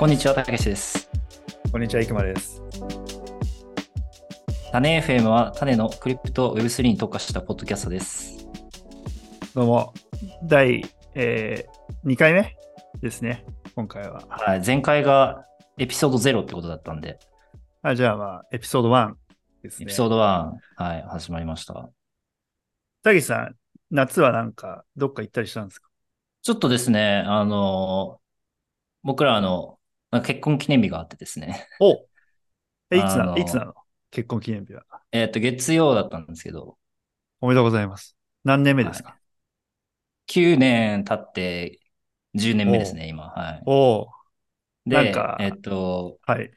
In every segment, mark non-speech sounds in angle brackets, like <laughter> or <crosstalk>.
こんにちは、たけしです。こんにちは、いくまです。種 FM は種のクリプト Web3 に特化したポッドキャストです。どうも、第、えー、2回目ですね、今回は。はい、前回がエピソード0ってことだったんで、あじゃあまあ、エピソード1ですね。エピソード1、はい、始まりました。たけしさん、夏はなんか、どっか行ったりしたんですか？ちょっとですね、あのー僕らあの、結婚記念日があってですね、お。え、いつなの？いつなの？結婚記念日は。えっと、月曜だったんですけど、おめでとうございます。何年目ですか、9年経って10年目ですね、今。はい。おでか、えっと、はい。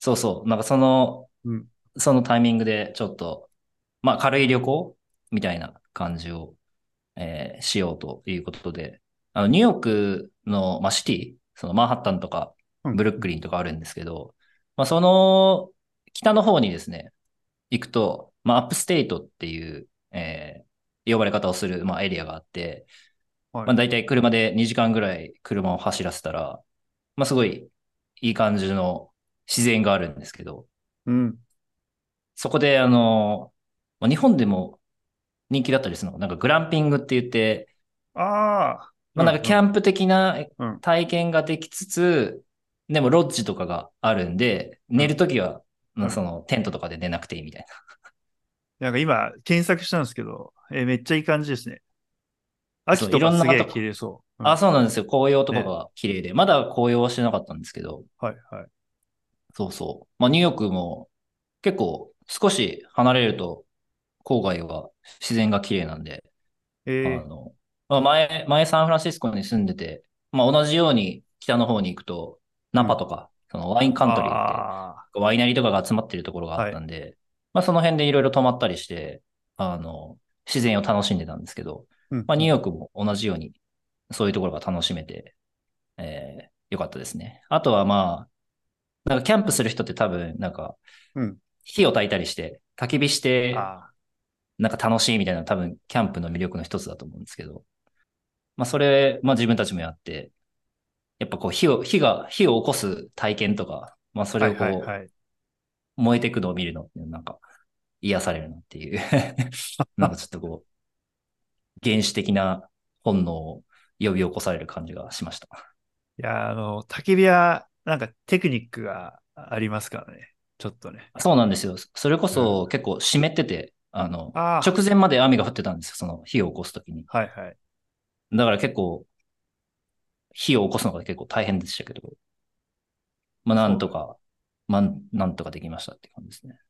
そうそう、なんかその、うん。そのタイミングでちょっと、まあ軽い旅行みたいな感じを、えーしようということで、あの、ニューヨークの、まあ、シティ、そのマンハッタンとかうんブルックリンとかあるんですけど、まあその北の方にですね、行くと、まあ upstate っていう、えー呼ばれ方をする、まあ、エリアがあって、はいまあ大体車で2時間ぐらい車を走らせたら、まあすごいいい感じの自然があるんですけど、うん。そこで、あの、まあ日本でも人気だったりするのが、なんかグランピングって言って、ああ。まあなんかキャンプ的なうん体験ができつつ、でもロッジとかがあるんで、寝るときは、うんまあそのテントとかで寝なくていいみたいなんか今、検索したんですけど、えーめっちゃいい感じですね。秋とかすげえ綺麗そう。な。あ、そそうなんですよ。紅葉とかが綺麗で、まだ紅葉はしてなかったんですけど、はいはい。そうそう。まあニューヨークも結構少し離れると郊外は自然が綺麗なんで、えーあの、まあ、前、前サンフランシスコに住んでて、まあ同じように北の方に行くと、ナパとか、そのワインカントリーって、あワイナリーとかが集まってるところがあったんで、まあその辺でいろいろ泊まったりして、あの、自然を楽しんでたんですけど、ーうん。まあニューヨークも同じように、そういうところが楽しめて、えー、よかったですね。あとはまあ、なんかキャンプする人って多分、なんかうん、火を焚いたりして、焚き火して、あなんか楽しいみたいな多分キャンプの魅力の一つだと思うんですけど、まあそれ、まあ自分たちもやって、やっぱこう火を、火が、火を起こす体験とか、まあそーれをこう、はいはいはい。燃えていくのを見るのってなんか癒されるなっていう、<laughs> なんかちょっとこう、原始的な本能を呼び起こされる感じがしました。いや、あの、焚き火は、なんかテクニックがありますからね。ちょっとね。そうなんですよ。それこそ結構湿ってて、あの、あー直前まで雨が降ってたんですよ。その火を起こすときに。はいはい。だから結構、火を起こすのが結構大変でしたけど、まあなんとか、まあなんとかできましたって感じですね。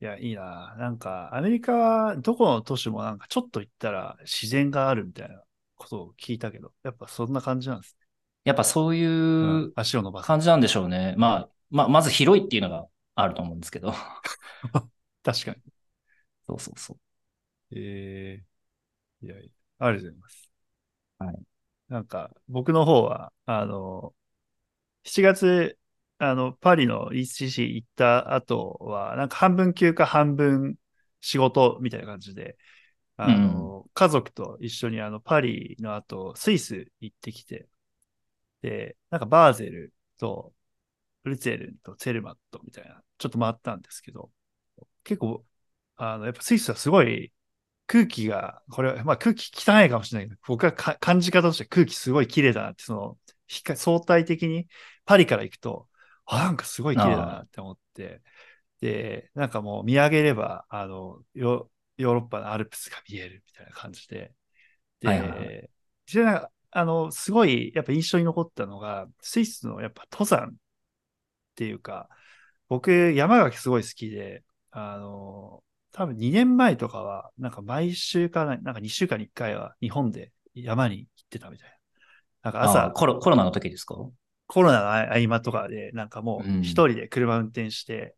いや、いいな。なんか、アメリカはどこの都市もなんかちょっと行ったら自然があるみたいなことを聞いたけど、やっぱそんな感じなんですやっぱそういね。う足を伸ばす。感じなんでしょうね。まあ、まあ、まず広いっていうのがあると思うんですけど。<laughs> 確かに。そうそうそう。ええいやいや、ありがとうございます。はい。なんか、僕の方は、あの、7月、あの、パリの ECC 行った後は、なんか半分休暇半分仕事みたいな感じで、あの、家族と一緒にあの、パリの後、スイス行ってきて、で、なんかバーゼルと、ルツェルンとツェルマットみたいな、ちょっと回ったんですけど、結構、あの、やっぱスイスはすごい空気が、これは、まあ空気汚いかもしれないけど、僕はか感じ方として空気すごい綺麗だなって、その、光相対的にパリから行くと、あ、なんかすごい綺麗だなって思って、で、なんかもう見上げれば、あの、ヨヨーロッパのアルプスが見えるみたいな感じで、で、はいはいはあの、すごいやっぱ印象に残ったのが、スイスのやっぱ登山っていうか、僕山がすごい好きで、あの、多分2年前とかは、なんか毎週かな、なんか2週間に1回は日本で山に行ってたみたいな。なんか朝、あコロ、コロナの時ですか？コロナの合間とかで、なんかもううん一人で車運転して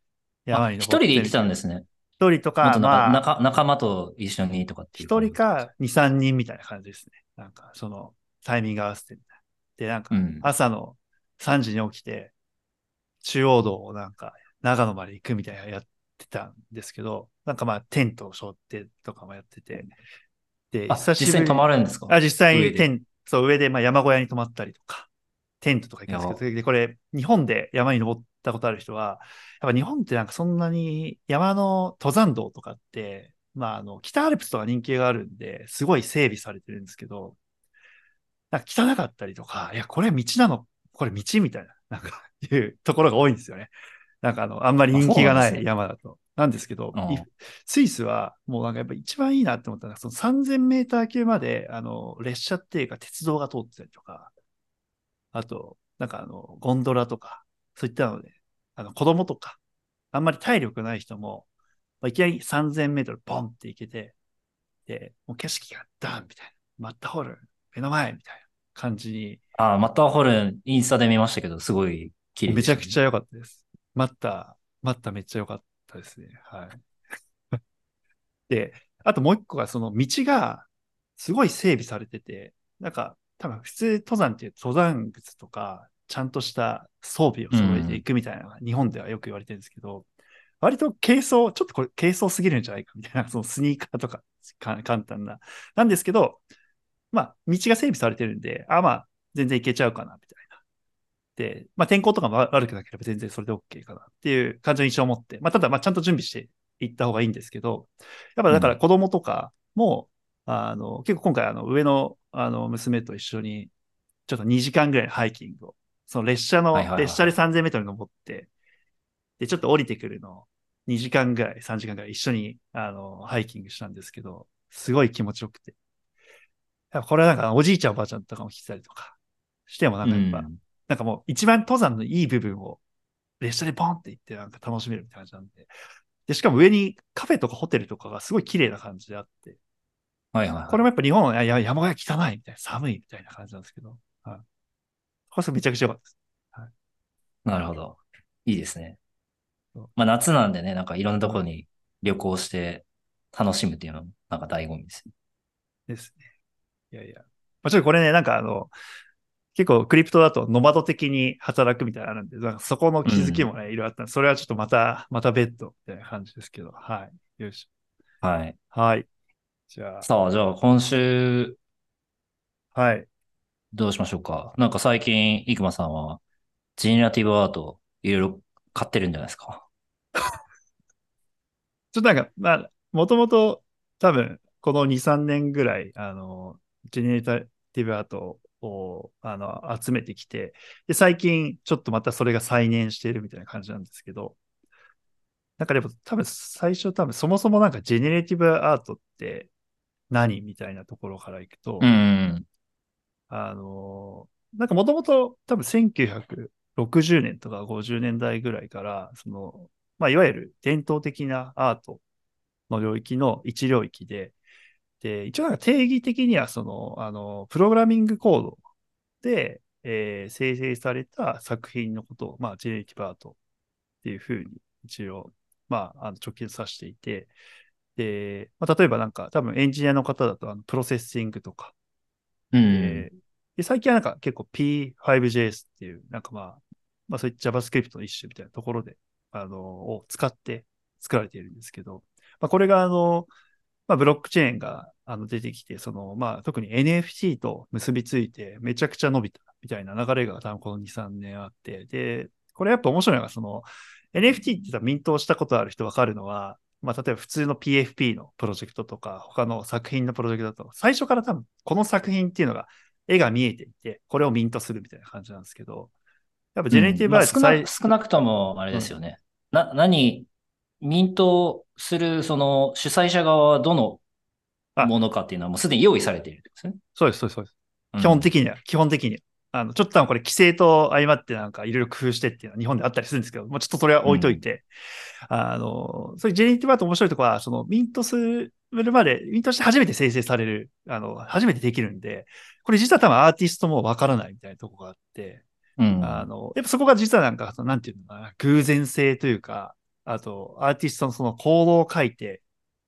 山あに登一人で行ってたんですね。ね。一人とか、とまあ、仲仲間と一緒にとかっていう一人か二、三人みたいな感じですね。なんかそのタイミング合わせてみたいな。で、なんかうん。朝の3時に起きて、中央道をなんか長野まで行くみたいなのやってたんですけど、なんかまあテントを背負ってとかもやってて、で、あ、実際に泊まるんですか？あ、実際にテン、そう、上でまあ山小屋に泊まったりとか、テントとか行くんですけど、で、これ、日本で山に登ったことある人は、やっぱ日本ってなんかそんなに山の登山道とかって、まあ、あの、北アルプスとか人気があるんで、すごい整備されてるんですけど、なんか汚かったりとか、いや、これ道なの？これ道？みたいな、なんか、いうところが多いんですよね。なんかあの、あんまり人気がない山だと。なんですけど、スイスはもうなんかやっぱ一番いいなって思ったのは、その3000メーター級まで、あの、列車っていうか鉄道が通ってたりとか、あと、なんかあの、ゴンドラとか、そういったので、あの、子供とか、あんまり体力ない人も、まあ、いきなり3000メートルポンって行けて、で、もう景色がダンみたいな、マッターホール目の前みたいな感じに。ああ、マッターホールインスタで見ましたけど、すごい綺麗、ね、めちゃくちゃ良かったです。マッター、マッターめっちゃ良かったですね。はい。<laughs> で、あともう一個が、その道がすごい整備されてて、なんか、多分普通登山っていう登山靴とか、ちゃんとした装備を揃えていくみたいな、うん、日本ではよく言われてるんですけど、割と軽装、ちょっとこれ軽装すぎるんじゃないかみたいな、そのスニーカーとか簡単な。なんですけど、まあ、道が整備されてるんで、あ、まあ、全然いけちゃうかな、みたいな。で、まあ、天候とかも悪くなければ全然それで OK かなっていう感じの印象を持って、まあ、ただ、まあ、ちゃんと準備していった方がいいんですけど、やっぱだから子供とかも、うん、あの、結構今回、あの、上の、あの、娘と一緒に、ちょっと2時間ぐらいハイキングを、その列車の、列車で3000メートル登って、で、ちょっと降りてくるのを2時間ぐらい、3時間ぐらい一緒に、あの、ハイキングしたんですけど、すごい気持ちよくて。これはなんかおじいちゃんおばあちゃんとかも来てたりとかしてもなんかやっぱ、うん、なんかもう一番登山のいい部分を列車でポンって行ってなんか楽しめるみたいな感じなんで。で、しかも上にカフェとかホテルとかがすごい綺麗な感じであって。はいはい、はい、これもやっぱ日本は山が汚いみたいな、寒いみたいな感じなんですけど。はい。これめちゃくちゃ良かったです。はい。なるほど。いいですね。まあ夏なんでね、なんかいろんなところに旅行して楽しむっていうのもなんか醍醐味ですね。ですね。いやいや。まあ、ちょっとこれね、なんかあの、結構クリプトだとノマド的に働くみたいなのあるんで、なんかそこの気づきもね、いろいろあったんで、それはちょっとまた、また別途みたいな感じですけど、はい。よし。はい。はい。じゃあ。さあ、じゃあ今週、はい。どうしましょうか？なんか最近、イクマさんは、ジェネラティブアート、いろいろ買ってるんじゃないですか？<laughs> ちょっとなんか、まあ、もともと多分、この2、3年ぐらい、あの、ジェネレーティブアートをあの集めてきて、で、最近ちょっとまたそれが再燃しているみたいな感じなんですけど、なんかでも多分最初多分そもそもなんかジェネレーティブアートって何みたいなところからいくと、うん、あの、なんかもともと多分1960年とか50年代ぐらいから、その、まあ、いわゆる伝統的なアートの領域の一領域で、で、一応なんか定義的には、その、あの、プログラミングコードで、えー、生成された作品のことを、まあ、ジェネリティブアートっていうふうに一応、まあ、あの直結させていて、で、まあ、例えばなんか、多分エンジニアの方だと、あの、プロセッシングとか、うん、で最近はなんか結構 P5JS っていう、なんかまあ、まあそういった JavaScript の一種みたいなところで、あの、を使って作られているんですけど、まあこれがあの、まあ、ブロックチェーンがあの出てきて、その、まあ、特に NFT と結びついてめちゃくちゃ伸びたみたいな流れが多分この2、3年あって、で、これやっぱ面白いのが、その、NFT ってミントをしたことある人わかるのは、まあ、例えば普通の PFP のプロジェクトとか、他の作品のプロジェクトだと、最初から多分この作品っていうのが、絵が見えていて、これをミントするみたいな感じなんですけど、やっぱジェネティブアート、まあ、少なくともあれですよね。うん、な、何、ミントするその主催者側はどのものかっていうのはもうすでに用意されているんですね。そうです、そうです、そうです。基本的には、基本的には。あの、ちょっとこれ規制と相まってなんかいろいろ工夫してっていうのは日本であったりするんですけど、もうちょっとそれは置いといて、うん、あの、そういうジェネリティブアート面白いところは、そのミントするまで、ミントして初めて生成される、あの、初めてできるんで、これ実は多分アーティストもわからないみたいなとこがあって、うん、あの、やっぱそこが実はなんか、なんていうのかな、偶然性というか、あと、アーティストのその行動を書いて、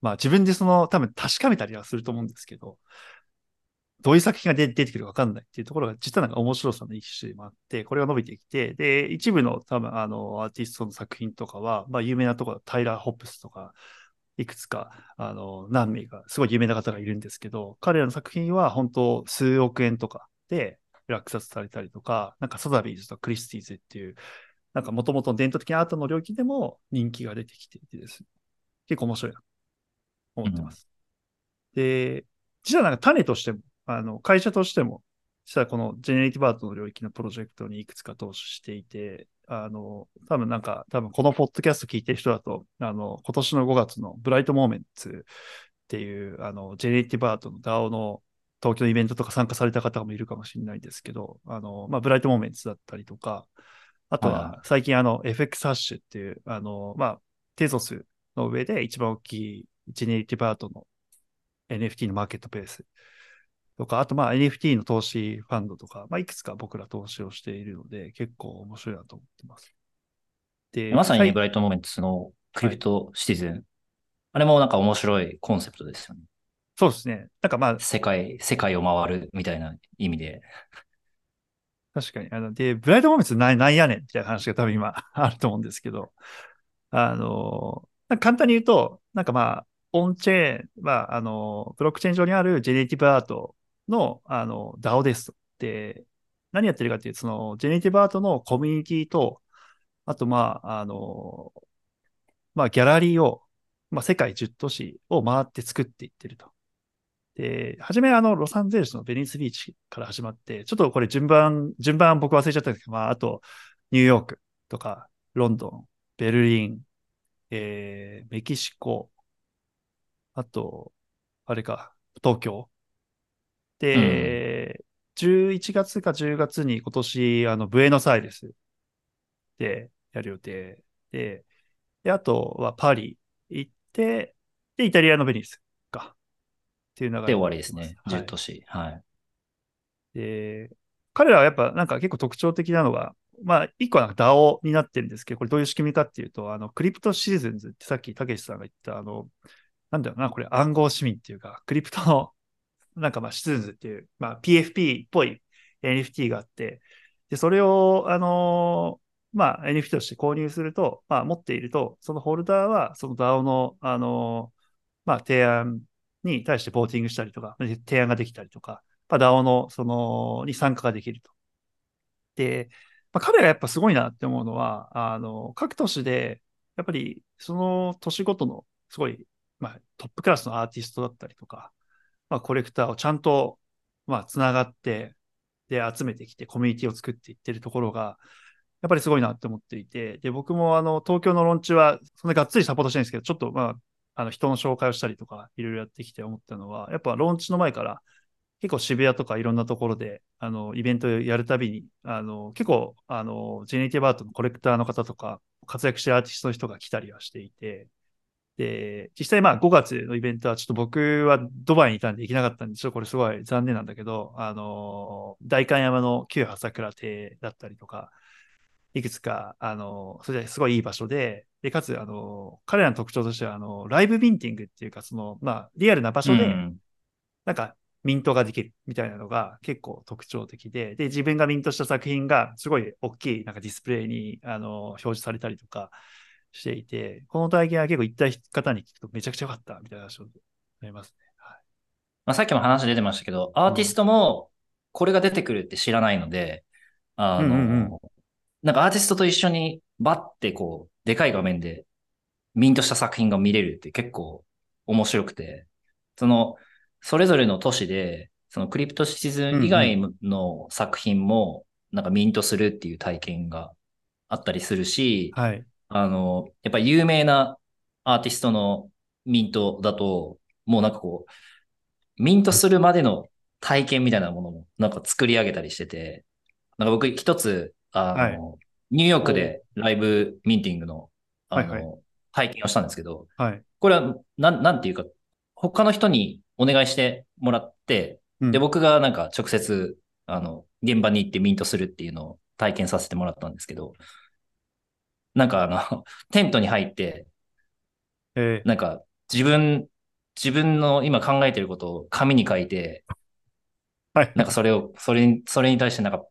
まあ自分でその多分確かめたりはすると思うんですけど、どういう作品が出てくるかわかんないっていうところが実はなんか面白さの一種でもあって、これが伸びてきて、で、一部の多分あのアーティストの作品とかは、まあ有名なところ、タイラー・ホップスとか、いくつか、あの、何名か、すごい有名な方がいるんですけど、彼らの作品は本当数億円とかで、落札されたりとか、なんかソザビーズとクリスティーズっていう、なんかもともと伝統的なアートの領域でも人気が出てきていてですね、結構面白いな。思ってます。で、実はなんか種としても、あの、会社としても、実はこのジェネレティブアートの領域のプロジェクトにいくつか投資していて、あの、多分なんか、多分このポッドキャスト聞いてる人だと、あの、今年の5月のブライトモーメンツっていう、あの、ジェネレティブアートの DAO の東京のイベントとか参加された方もいるかもしれないですけど、あの、まあ、ブライトモーメンツだったりとか、あとは最近あの、FX ハッシュっていう、あの、まあ、テゾスの上で一番大きいジェネレーティブアートの NFT のマーケットプレイスとか、あとまあ NFT の投資ファンドとか、まあいくつか僕ら投資をしているので、結構面白いなと思ってます。で、まさにブライトモーメントのクリプトシティズン。あれもなんか面白いコンセプトですよね。そうですね。なんかまあ、世界、世界を回るみたいな意味で。確かに。あの、で、ブライトモーメンツなんなんやねんっていう話が多分今 <laughs> あると思うんですけど、あの、簡単に言うと、なんかまあ、オンチェーン、まあ、あの、ブロックチェーン上にあるジェネティブアートの、あの、DAO です。で、何やってるかっていうと、その、ジェネティブアートのコミュニティと、あとまあ、あの、まあ、ギャラリーを、まあ、世界10都市を回って作っていってると。で、初めあの、ロサンゼルスのベニスビーチから始まって、ちょっとこれ順番、順番僕忘れちゃったんですけど、まあ、あと、ニューヨークとか、ロンドン、ベルリン、えー、メキシコ、あと、あれか、東京。で、11月か10月に今年、あの、ブエノスアイレスでやる予定で、で、あとはパリ行って、で、イタリアのベニスか。っていう流れで終わりですね。はい10都市。はい。で、彼らはやっぱなんか結構特徴的なのが、まあ、一個はなんか DAO になってるんですけど、これどういう仕組みかっていうと、あの、クリプトシーズンズってさっきたけしさんが言った、あの、なんだろうな、これ暗号市民っていうか、クリプトの、<laughs> なんかまあ、シズンズっていう、まあ、PFP っぽい NFT があって、で、それを、あのまあ、NFT として購入すると、まあ、持っていると、そのホルダーは、その DAO の、あのまあ、提案に対してボーティングしたりとか、提案ができたりとか、まあ、DAO の、その、に参加ができると。で、まあ、彼らやっぱすごいなって思うのは、あの、各都市で、やっぱり、その都市ごとの、すごい、まあ、トップクラスのアーティストだったりとか、まあ、コレクターをちゃんと、まあ、つながって、で、集めてきて、コミュニティを作っていってるところが、やっぱりすごいなって思っていて、で、僕もあの、東京のローンチは、そんながっつりサポートしてないんですけど、ちょっとまあ、あの、人の紹介をしたりとか、いろいろやってきて思ったのは、やっぱローンチの前から、結構渋谷とかいろんなところで、あの、イベントやるたびに、あの、結構、あの、ジェネリティブアートのコレクターの方とか、活躍してるアーティストの人が来たりはしていて、で、実際まあ5月のイベントはちょっと僕はドバイにいたんで行けなかったんで、ちょっとこれすごい残念なんだけど、あの、代官山の旧朝倉邸だったりとか、いくつか、あの、それですごいいい場所で、で、かつ、あの、彼らの特徴としては、あの、ライブミンティングっていうか、その、まあ、リアルな場所で、うんなんか、ミントができるみたいなのが結構特徴的で、で、自分がミントした作品がすごい大きいなんかディスプレイにあの表示されたりとかしていて、この体験は結構行った方に聞くとめちゃくちゃ良かったみたいな話をなりますね。はい、まあ、さっきも話出てましたけど、アーティストもこれが出てくるって知らないので、あの、うんうんうんなんかアーティストと一緒にバッてこう、でかい画面でミントした作品が見れるって結構面白くて、その、それぞれの都市で、そのクリプトシチズン以外の作品もなんかミントするっていう体験があったりするし、はい。あの、やっぱり有名なアーティストのミントだと、もうなんかこう、ミントするまでの体験みたいなものもなんか作り上げたりしてて、なんか僕一つ、あの、はい。ニューヨークでライブミンティングの、あの、はいは体験をしたんですけど、はい。これは、なん、なんていうか、他の人にお願いしてもらって、うん。で、僕がなんか直接、あの、現場に行ってミントするっていうのを体験させてもらったんですけど、なんかあの、<laughs> テントに入って、えーなんか自分、自分の今考えてることを紙に書いて、はい。なんかそれを、それに、それに対してなんか、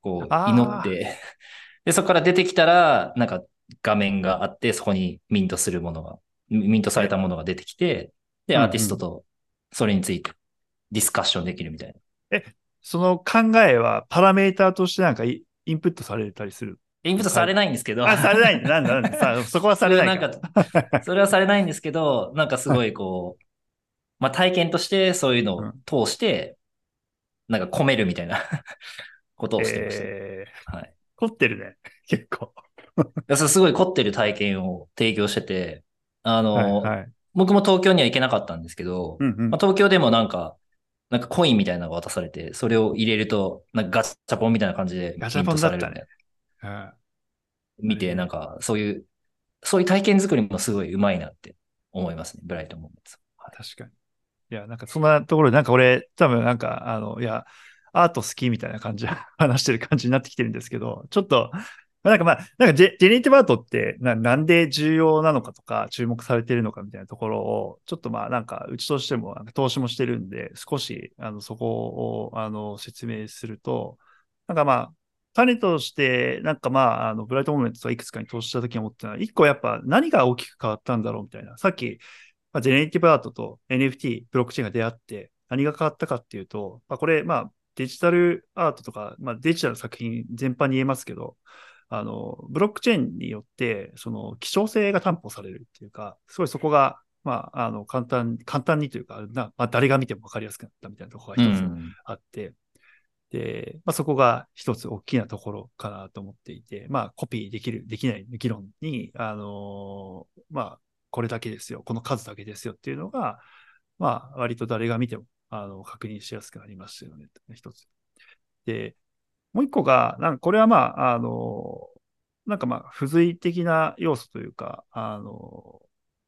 こう、祈って、<laughs> で、そこから出てきたら、なんか画面があって、そこにミントするものが、ミミントされたものが出てきて、で、うんうんアーティストとそれについてディスカッションできるみたいな。その考えはパラメーターとしてなんかイインプットされたりする。インプットされないんですけど。あ、されない。なんだなんだ。さそこはされないか。なんか、それはされないんですけど、なんかすごいこう、まあ体験としてそういうのを通して、なんか込めるみたいなことをしてました。えー、はい。凝ってるね。結構。いやそれすごい凝ってる体験を提供してて、あの、はい、はい。僕も東京には行けなかったんですけど、うんうんまあ、東京でもなんか、なんかコインみたいなのが渡されて、それを入れると、なんかガチャポンみたいな感じでガチャポンだったね見て、なんかそういう、そういう体験作りもすごい上手いなって思いますね、ブライトモーメンツ。はい確かに。いや、なんかそんなところで、なんか俺、多分なんか、あの、いや、アート好きみたいな感じで <laughs> 話してる感じになってきてるんですけど、ちょっと、まあなんかまあ、なんかジェジェネリティブアートってななんで重要なのかとか、注目されているのかみたいなところを、ちょっとまあなんか、うちとしてもなんか投資もしてるんで、少し、あの、そこを、あの、説明すると、なんかまあ、種として、なんかまあ、あの、ブライトモーメントとかいくつかに投資した時に思ったのは、一個やっぱ何が大きく変わったんだろうみたいな。さっき、まあ、ジェネリティブアートと NFT、ブロックチェーンが出会って、何が変わったかっていうと、まあ、これ、まあ、デジタルアートとか、まあ、デジタルの作品全般に言えますけど、あの、ブロックチェーンによって、その、希少性が担保されるっていうか、すごいそこが、まあ、あの、簡単、簡単にというか、なまあ、誰が見ても分かりやすくなったみたいなところが一つうんあって、で、まあ、そこが一つ大きなところかなと思っていて、まあ、コピーできる、できない議論に、あのーまあ、これだけですよ、この数だけですよっていうのが、まあ、割と誰が見ても、あの、確認しやすくなりましたよね、一つ。で、もう一個が、なんかこれはまあ、あの、なんかまあ、付随的な要素というか、あの、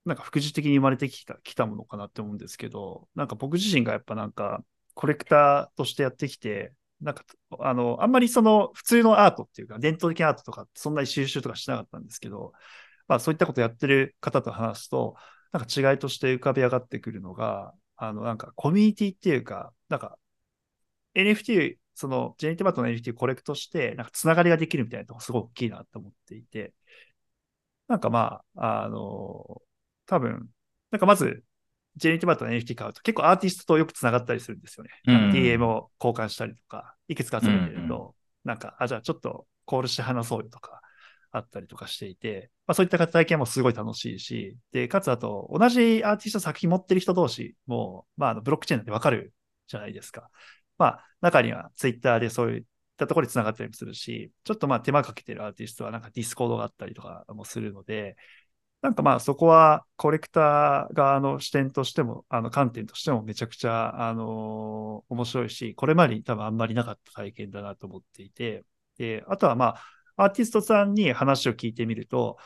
なんか副次的に生まれてきた、きたものかなって思うんですけど、なんか僕自身がやっぱなんか、コレクターとしてやってきて、なんか、あの、あんまりその普通のアートっていうか、伝統的なアートとか、そんなに収集とかしなかったんですけど、まあそういったことやってる方と話すと、なんか違いとして浮かび上がってくるのが、あの、なんかコミュニティっていうか、なんか NFT、そのジェネティバートの NFT をコレクトして、なんかつながりができるみたいなとこすごく大きいなと思っていて、なんかまあ、あの、多分、なんかまず、ジェネティバートの NFT 買うと結構アーティストとよくつながったりするんですよね。うん DM を交換したりとか、いくつか集めてると、うんなんか、あ、じゃあちょっとコールして話そうよとか、あったりとかしていて、まあそういった体験もすごい楽しいし、で、かつあと、同じアーティスト作品持ってる人同士も、まああのブロックチェーンでわかるじゃないですか。まあ中にはツイッターでそういったところにつながったりもするし、ちょっとまあ手間かけてるアーティストはなんかディスコードがあったりとかもするので、なんかまあそこはコレクター側の視点としても、あの観点としてもめちゃくちゃ、あの面白いし、これまでに多分あんまりなかった体験だなと思っていて、で、あとはまあ、アーティストさんに話を聞いてみると、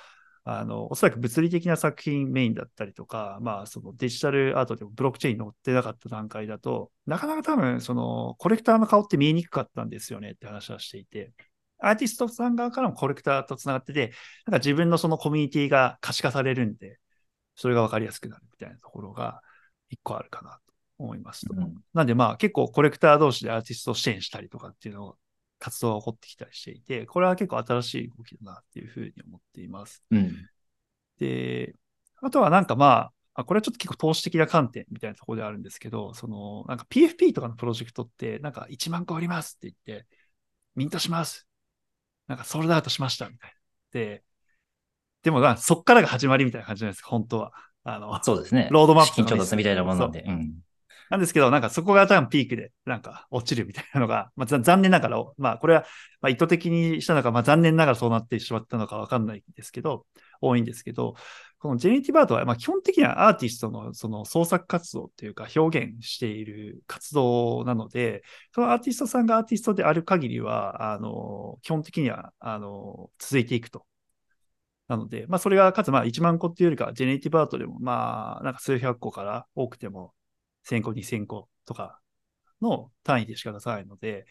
あの、おそらく物理的な作品メインだったりとか、まあ、そのデジタルアートでもブロックチェーンに載ってなかった段階だと、なかなか多分、その、コレクターの顔って見えにくかったんですよねって話はしていて、アーティストさん側からもコレクターとつながってて、なんか自分のそのコミュニティが可視化されるんで、それがわかりやすくなるみたいなところが一個あるかなと思いますと。うんなんでまあ結構コレクター同士でアーティストを支援したりとかっていうのを活動が起こってきたりしていて、これは結構新しい動きだなっていうふうに思っています。うん。で、あとはなんかまあ、あこれはちょっと結構投資的な観点みたいなところであるんですけど、その、なんか PFP とかのプロジェクトって、なんか1万個売りますって言って、ミントします。なんかソールドアウトしましたみたいな。で、でもまあそっからが始まりみたいな感じじゃないですか、本当は。あの、そうですね。ロードマップ資金調達みたいなものなんで。うん。なんですけど、なんかそこが多分ピークで、なんか落ちるみたいなのが、まあ、残念ながら、まあこれはま意図的にしたのか、まあ残念ながらそうなってしまったのかわかんないんですけど、多いんですけど、このジェネティブアートは、まあ基本的にはアーティストのその創作活動っていうか表現している活動なので、そのアーティストさんがアーティストである限りは、あの、基本的には、あの、続いていくと。なので、まあそれがかつまあ1万個っていうよりか、ジェネティブアートでもまあなんか数百個から多くても1000個、2000個とかの単位でしか出さないので、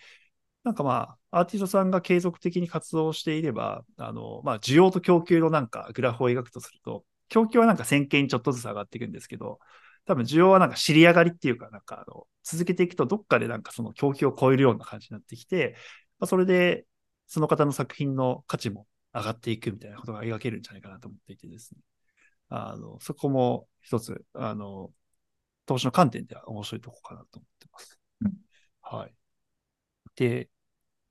なんかまあ、アーティストさんが継続的に活動していれば、あの、まあ、需要と供給のなんかグラフを描くとすると、供給はなんか1000件ちょっとずつ上がっていくんですけど、多分需要はなんか知り上がりっていうか、なんかあの、続けていくとどっかでなんかその供給を超えるような感じになってきて、まあ、それでその方の作品の価値も上がっていくみたいなことが描けるんじゃないかなと思っていてですね。あの、そこも一つ、あの、投資の観点では面白いとこかなと思ってます。うんはい。で、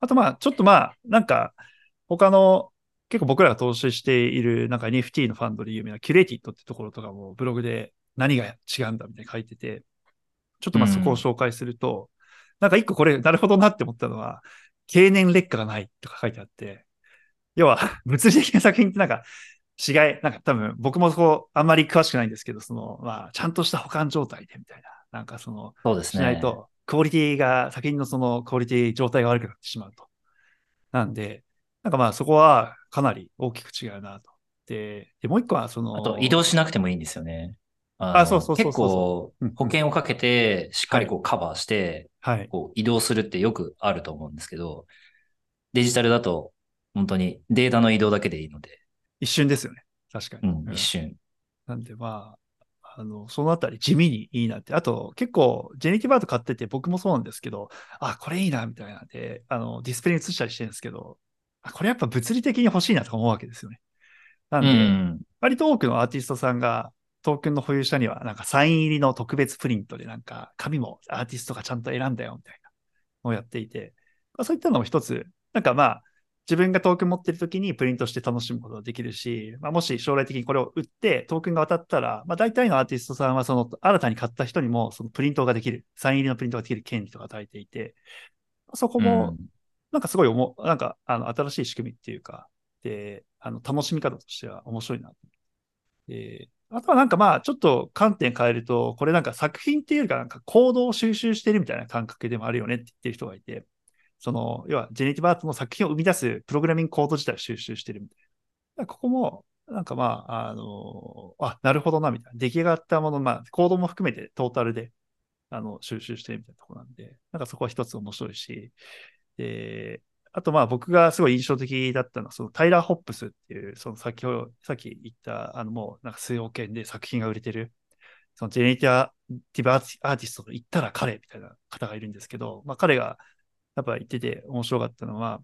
あとまあ、ちょっとまあ、なんか、他の、結構僕らが投資している、なんか NFT のファンドで有名なキュレーティットってところとかもブログで何が違うんだみたいに書いてて、ちょっとまあそこを紹介すると、なんか一個これ、なるほどなって思ったのは、経年劣化がないとか書いてあって、要は、物理的な作品ってなんか、違い、なんか多分僕もそこあんまり詳しくないんですけど、その、まあ、ちゃんとした保管状態でみたいな、なんかその、しそうですね。ないと、クオリティが、作品のそのクオリティ状態が悪くなってしまうと。なんで、なんかまあそこはかなり大きく違うなと。で、でもう一個はその、あと移動しなくてもいいんですよね。ああそうそうそうそう結構うん保険をかけて、しっかりこうカバーして、はい。こう移動するってよくあると思うんですけど、デジタルだと本当にデータの移動だけでいいので、一瞬ですよね。確かに。うん、うん一瞬。なんでまあ、あの、そのあたり地味にいいなって。あと、結構、ジェネティブアート買ってて、僕もそうなんですけど、あ、これいいな、みたいなんで、あの、ディスプレイに映したりしてるんですけど、あこれやっぱ物理的に欲しいなとか思うわけですよね。なんうで、ん。割と多くのアーティストさんが、トークンの保有者には、なんかサイン入りの特別プリントで、なんか紙もアーティストがちゃんと選んだよ、みたいなのをやっていて、まあ、そういったのも一つ、なんかまあ、自分がトークン持ってる時にプリントして楽しむことができるし、まあ、もし将来的にこれを売ってトークンが渡ったら、まあ、大体のアーティストさんはその新たに買った人にもそのプリントができる、サイン入りのプリントができる権利とか与えていて、そこもうんなんかすごい思う、なんかあの新しい仕組みっていうか、で、あの楽しみ方としては面白いなと。で、あとはなんかまあちょっと観点変えると、これなんか作品っていうよりかなんか行動を収集してるみたいな感覚でもあるよねって言ってる人がいて、その、要はジェネティブアートの作品を生み出すプログラミングコード自体を収集してるみたいな。ここも、なんかまあ、あの、あ、なるほどな、みたいな。出来上がったもの、まあ、コードも含めてトータルで、あの、収集してるみたいなとこなんで、なんかそこは一つ面白いし、で、あとまあ僕がすごい印象的だったのは、そのタイラー・ホップスっていう、その先ほど、さっき言った、あのもうなんか数億円で作品が売れてる、そのジェネティブアーティストと言ったら彼みたいな方がいるんですけど、まあ彼がやっぱ言ってて面白かったのは、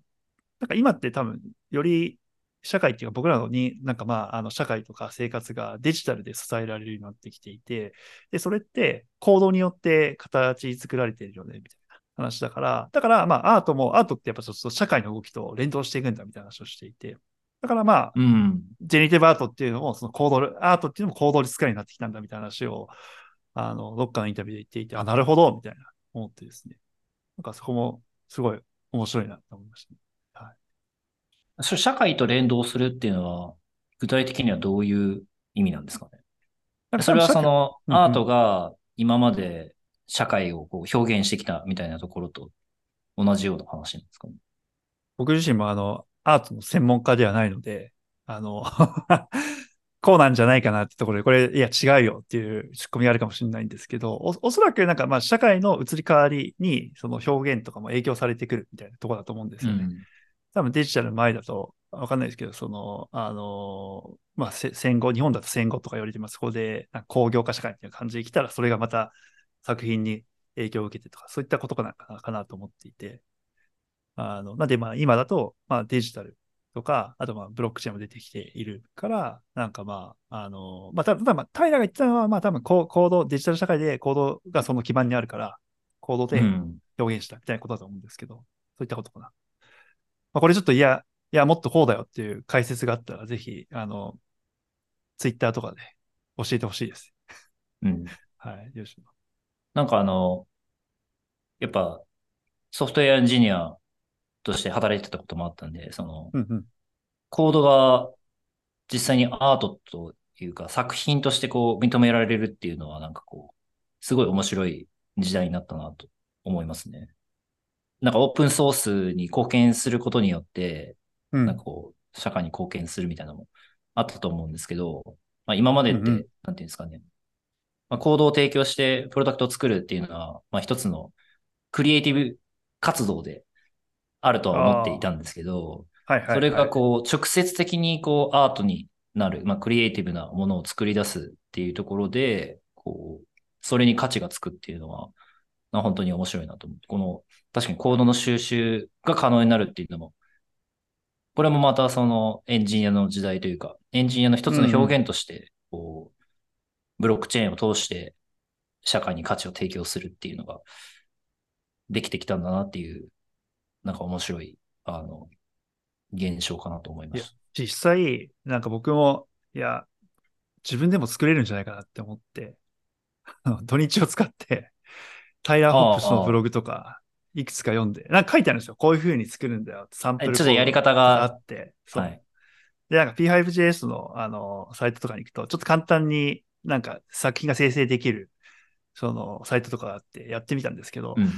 なんか今って多分より社会っていうか僕らのに、なんかまああの社会とか生活がデジタルで支えられるようになってきていて、で、それって行動によって形作られているよね、みたいな話だから、だからまあアートも、アートってやっぱちょっと社会の動きと連動していくんだみたいな話をしていて、だからまあ、うん。ジェネティブアートっていうのも、その行動、アートっていうのも行動率使いになってきたんだみたいな話を、あの、どっかのインタビューで言っていて、あ、なるほど、みたいな思ってですね。なんかそこもすごい面白いなと思いましたね。それ社会と連動するっていうのは、具体的にはどういう意味なんですかね？それはそのアートが今まで社会をこう表現してきたみたいなところと同じような話なんですかね？僕自身もあの、アートの専門家ではないので、あの、こうなんじゃないかなってところで、これ、いや、違うよっていうツッコミがあるかもしれないんですけど、おおそらくなんかまあ社会の移り変わりに、その表現とかも影響されてくるみたいなところだと思うんですよね。多分デジタルの前だと、わかんないですけど、その、あの、まあ、せ戦後、日本だと戦後とか言われてます。そこで、工業化社会っていう感じで来たら、それがまた作品に影響を受けてとか、そういったことかなかなと思っていて、あの、なんでまあ、今だと、まあ、デジタルとか、あとまあ、ブロックチェーンも出てきているから、なんかまあ、あの、まあ、ただ、まあ、平が言ってたのは、まあ、多分こう、行動、デジタル社会で行動がその基盤にあるから、行動でうん。表現したみたいなことだと思うんですけど、そういったことかな。まあ、これちょっといや、いや、もっとこうだよっていう解説があったら、ぜひ、あの、ツイッターとかで教えてほしいです。うん。<laughs> はい。よろしく。なんかあの、やっぱソフトウェアエンジニアとして働いてたこともあったんで、その、うんうん。コードが実際にアートというか作品としてこう認められるっていうのはなんかこう、すごい面白い時代になったなと思いますね。なんかオープンソースに貢献することによって、うんなんかこう、社会に貢献するみたいなのもあったと思うんですけど、まあ、今までって、うんうんなんていうんですかね。まあ、コードを提供してプロダクトを作るっていうのは、まあ、一つのクリエイティブ活動であるとは思っていたんですけど、はいはい、はい。それがこう、直接的にこう、アートになる、まあ、クリエイティブなものを作り出すっていうところで、こう、それに価値がつくっていうのは、まあ本当に面白いなと思って、この、確かにコードの収集が可能になるっていうのも、これもまたそのエンジニアの時代というか、エンジニアの一つの表現として、こう、ブロックチェーンを通して社会に価値を提供するっていうのができてきたんだなっていうなんか面白い、あの、現象かなと思います。実際、なんか僕も、いや、自分でも作れるんじゃないかなって思って、<laughs> 土日を使って、タイラー・ホップスのブログとか、いくつか読んで、なんか書いてあるんですよ。こういう風に作るんだよ。サンプルえちょっとやり方あが、って。はい。で、なんか P5JS の、あの、サイトとかに行くと、ちょっと簡単になんか作品が生成できる、その、サイトとかがあってやってみたんですけど、うん。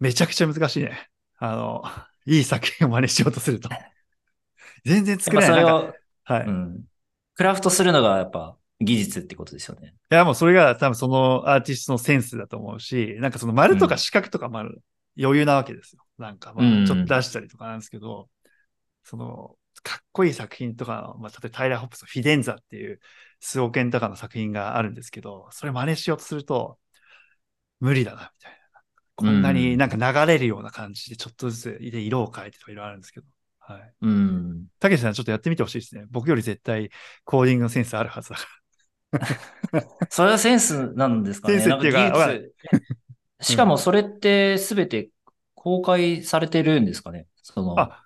めちゃくちゃ難しいね。あの、いい作品を真似しようとすると。<laughs> 全然作れない。それを、かはい。いうん。クラフトするのがやっぱ技術ってことですよね。や、もうそれが多分そのアーティストのセンスだと思うし、なんかその丸とか四角とかもある余裕なわけですよ。なんかまうんあちょっと出したりとかなんですけど、その、かっこいい作品とかの、まあ、例えばタイラー・ホップスのフィデンザっていう数億円とかの作品があるんですけど、それ真似しようとすると、無理だな、みたいな。こんなになんか流れるような感じで、ちょっとずつで色を変えてとかいろいろあるんですけど。はい。うん。たけしさんちょっとやってみてほしいですね。僕より絶対コーディングのセンスあるはずだから。<laughs> それはセンスなんですかね。センスっていうかなん技術しかもそれってすべて公開されてるんですかね。その、あ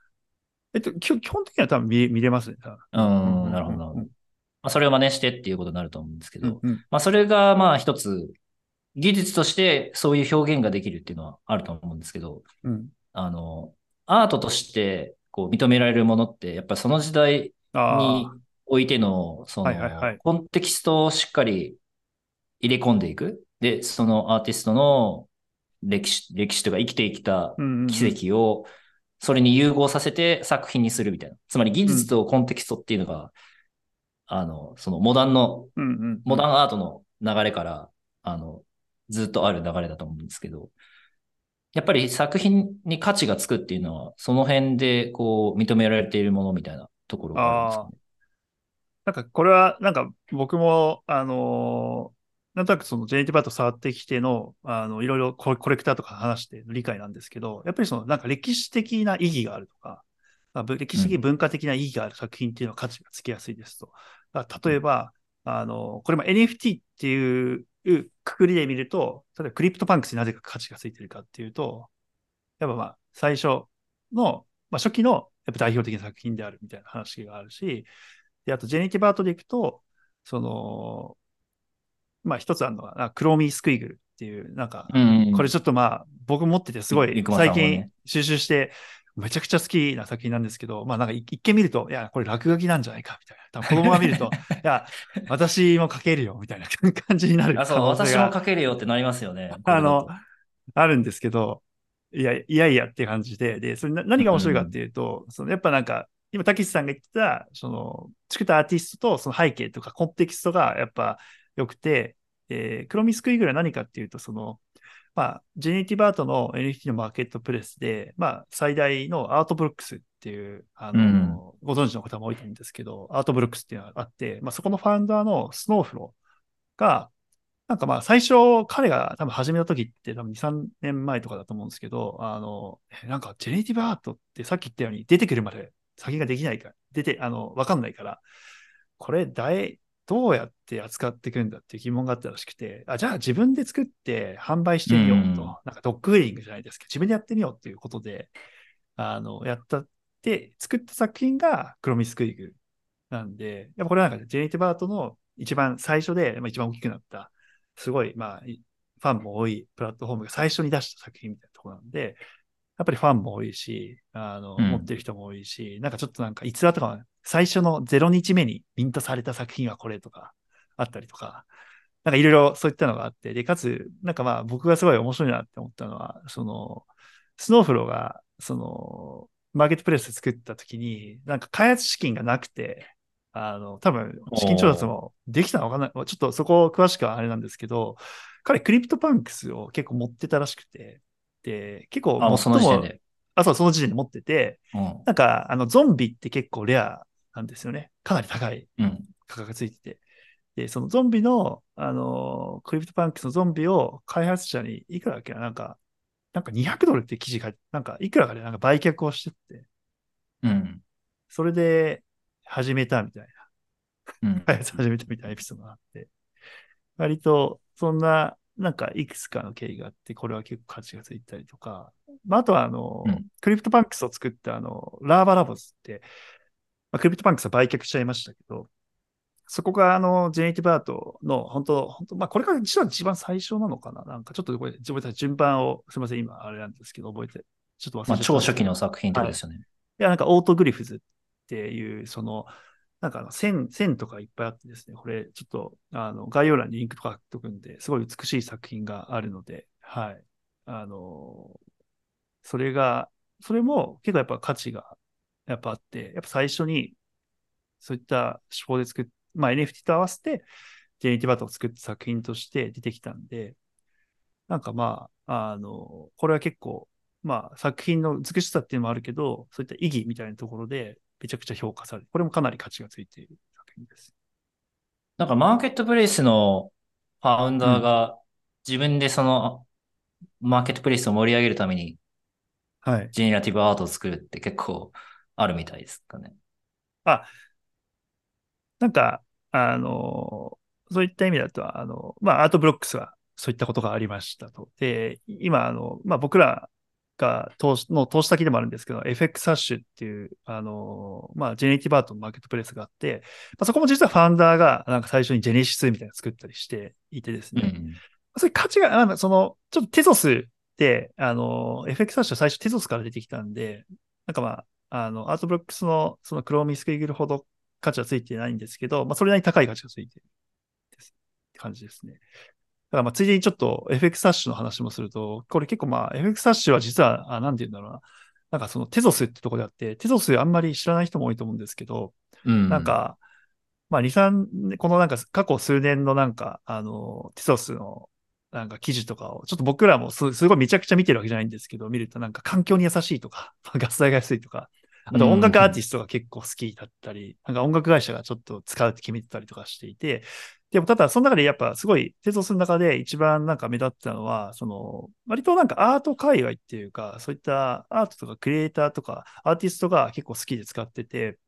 えっと、基本基本的には多分見見れますね。うん、なるほどなるほど。まあ、それを真似してっていうことになると思うんですけど、うんうんまあそれがまあ一つ技術としてそういう表現ができるっていうのはあると思うんですけど、うん。あの、アートとしてこう認められるものって、やっぱりその時代あにおいての、その、はいはいはい。コンテキストをしっかり入れ込んでいく。で、そのアーティストの歴史、歴史とか生きてきた奇跡を、それに融合させて作品にするみたいな。つまり技術とコンテキストっていうのが、あの、そのモダンの、うんうん。モダンアートの流れから、あの、ずっとある流れだと思うんですけど、やっぱり作品に価値がつくっていうのは、その辺でこう認められているものみたいなところがあるんですかね？なんかこれは、なんか僕も、あのーなんとなくそのジェネティブアート触ってきての、あの、いろいろココレクターとか話しての理解なんですけど、やっぱりそのなんか歴史的な意義があるとか、まあぶ歴史的文化的な意義がある作品っていうのは価値がつきやすいですと。例えば、あの、これも NFT っていうくくりで見ると、例えばクリプトパンクスになぜか価値がついてるかっていうと、やっぱまあ最初の、まあ初期のやっぱ代表的な作品であるみたいな話があるし、で、あとジェネレーティブアートでいくと、その、まあ一つあるのは、クローミースクイグルっていう、なんか、うんこれちょっとまあ、僕持っててすごい最近収集して、めちゃくちゃ好きな作品なんですけど、まあなんか一見見ると、いや、これ落書きなんじゃないか、みたいな。多分子供が見ると、<laughs> いや、私も書けるよ、みたいな感じになるあ、そう、私も書けるよってなりますよね。あのあるんですけど、いや、いやいやって感じで、で、それな何が面白いかっていうと、そのやっぱなんか、今、たけしさんが言ってた、その、作ったアーティストとその背景とかコンテキストがやっぱ良くて、えークロミスクイグルは何かっていうと、その、まあ、ジェネレーティブアートの NFT のマーケットプレイスで、まあ、最大のアートブロックスっていう、あの、ご存知の方も多いと思うんですけど、アートブロックスっていうのがあって、まあ、そこのファウンダーのスノーフローが、なんかまあ最初彼が多分始めた時って多分2、3年前とかだと思うんですけど、あの、えなんかジェネレーティブアートってさっき言ったように出てくるまで先ができないから、出て、あの、わかんないから、これ大、どうやって扱っていくんだっていう疑問があったらしくて、あ、じゃあ自分で作って販売してみようと、うん。なんか dogfooding じゃないですけど、自分でやってみようっていうことで、あの、やったって、作った作品がクロミスクイグなんで、やっぱこれはなんかジェネティブアートの一番最初で、まあ、一番大きくなった、すごい、まあ、いファンも多いプラットフォームが最初に出した作品みたいなところなんで、やっぱりファンも多いし、あの、うん。持ってる人も多いし、なんかちょっとなんか逸話とかは、最初の0日目にミントされた作品はこれとか、あったりとか、なんかいろいろそういったのがあって、で、かつ、なんかまあ僕がすごい面白いなって思ったのは、その、Snowfro が、その、マーケットプレイス作った時に、なんか開発資金がなくて、あの、多分、資金調達もできたのかな？い。ちょっとそこ詳しくはあれなんですけど、彼 CryptoPunks を結構持ってたらしくて、で、結構あ、もうその時点で。あ、そう、その時点で持ってて、うん。なんか、あの、ゾンビって結構レアなんですよね。かなり高いうん。価格がついてて。で、そのゾンビの、あの、 CryptoPunks のゾンビを開発者にいくらだっけな？なんか、なんか200ドルって記事が、なんかいくらかでなんか売却をしてって、うん。それで始めたみたいな、うん。<laughs> 開発始めたみたいなエピソードがあって、割とそんな、なんかいくつかの経緯があって、これは結構価値がついたりとか、まあ、あとは、あの、うん CryptoPunks を作った、あの、 Larva Labs って、まあ、 CryptoPunks は売却しちゃいましたけど、そこが、あの、 generative art の、本当本当まあ、これが実は一番最初なのかな？なんか、ちょっとこれ、自分たち順番を、すみません、今、あれなんですけど、覚えて、ちょっと忘れちゃまあ、超初期の作品とですよね。いや、なんかオートグリフズっていう、その、なんかあの線、線とかいっぱいあってですね、これ、ちょっと、あの、概要欄にリンクとか貼っとくんで、すごい美しい作品があるので、はい。あの、それが、それも結構やっぱ価値がやっぱあって、やっぱ最初に、そういった手法で作っ、まあ NFT と合わせて、ジェネリティブアートを作った作品として出てきたんで、なんかまあ、あの、これは結構、まあ、作品の美しさっていうのもあるけど、そういった意義みたいなところで、めちゃくちゃ評価される。これもかなり価値がついている作品です。なんかマーケットプレイスのファウンダーが自分でそのマーケットプレイスを盛り上げるためにはい。ジェネラティブアートを作るって結構あるみたいですかね。なんか、あの、そういった意味だと、あの、まあ、 Art Blocks はそういったことがありましたと。で、今、あの、まあ、僕らが投資の投資先でもあるんですけど、 fxhash っていう、あの、まあ、 generative art のマーケットプレイスがあって、まあ、そこも実は founder が、なんか最初に Genesis みたいなの作ったりしていてですね、うん。そういう価値が、なんかその、ちょっと Tezos って、あの、FX ハッシュは最初テゾスから出てきたんで、なんかまあ、あの、 Art Blocks のその Chromie Squiggle ほど価値はついてないんですけど、まあ、それなりに高い価値がついてるって感じですね。だからまあ、ついでにちょっと FX ハッシュの話もすると、これ結構まあ、 fxhash は実は、あなんて言うんだろうな。なんかその Tezos ってとこであって、 Tezos あんまり知らない人も多いと思うんですけど、うん。なん、か、まあ、2、3、このなんか過去数年のなんか、あの、 Tezos のなんか記事とかを、ちょっと僕らもすすごいめちゃくちゃ見てるわけじゃないんですけど、見るとなんか環境に優しいとか、<laughs> ガス代が安いとか、あと音楽アーティストが結構好きだったり、なんか音楽会社がちょっと使うって決めてたりとかしていて、でもただその中でやっぱすごい、 Tezos の中で一番なんか目立ったのは、その、割となんかアート界隈っていうか、そういったアートとかクリエイターとかアーティストが結構好きで使ってて、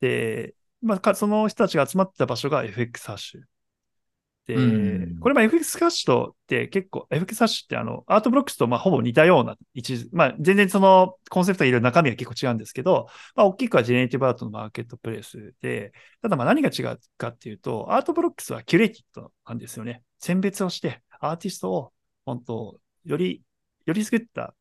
で、まあか、その人たちが集まってた場所が fxhash。で、うんこれまあ FX ハッシュとって結構、 fxhash ってあの、 Art Blocks とまあほぼ似たような位置、まあ全然そのコンセプトがいろいろ中身は結構違うんですけど、まあ大きくは generative art のマーケットプレイスで、ただまあ何が違うかっていうと、 Art Blocks は curated なんですよね。選別をして、アーティストを、本当より、より優れた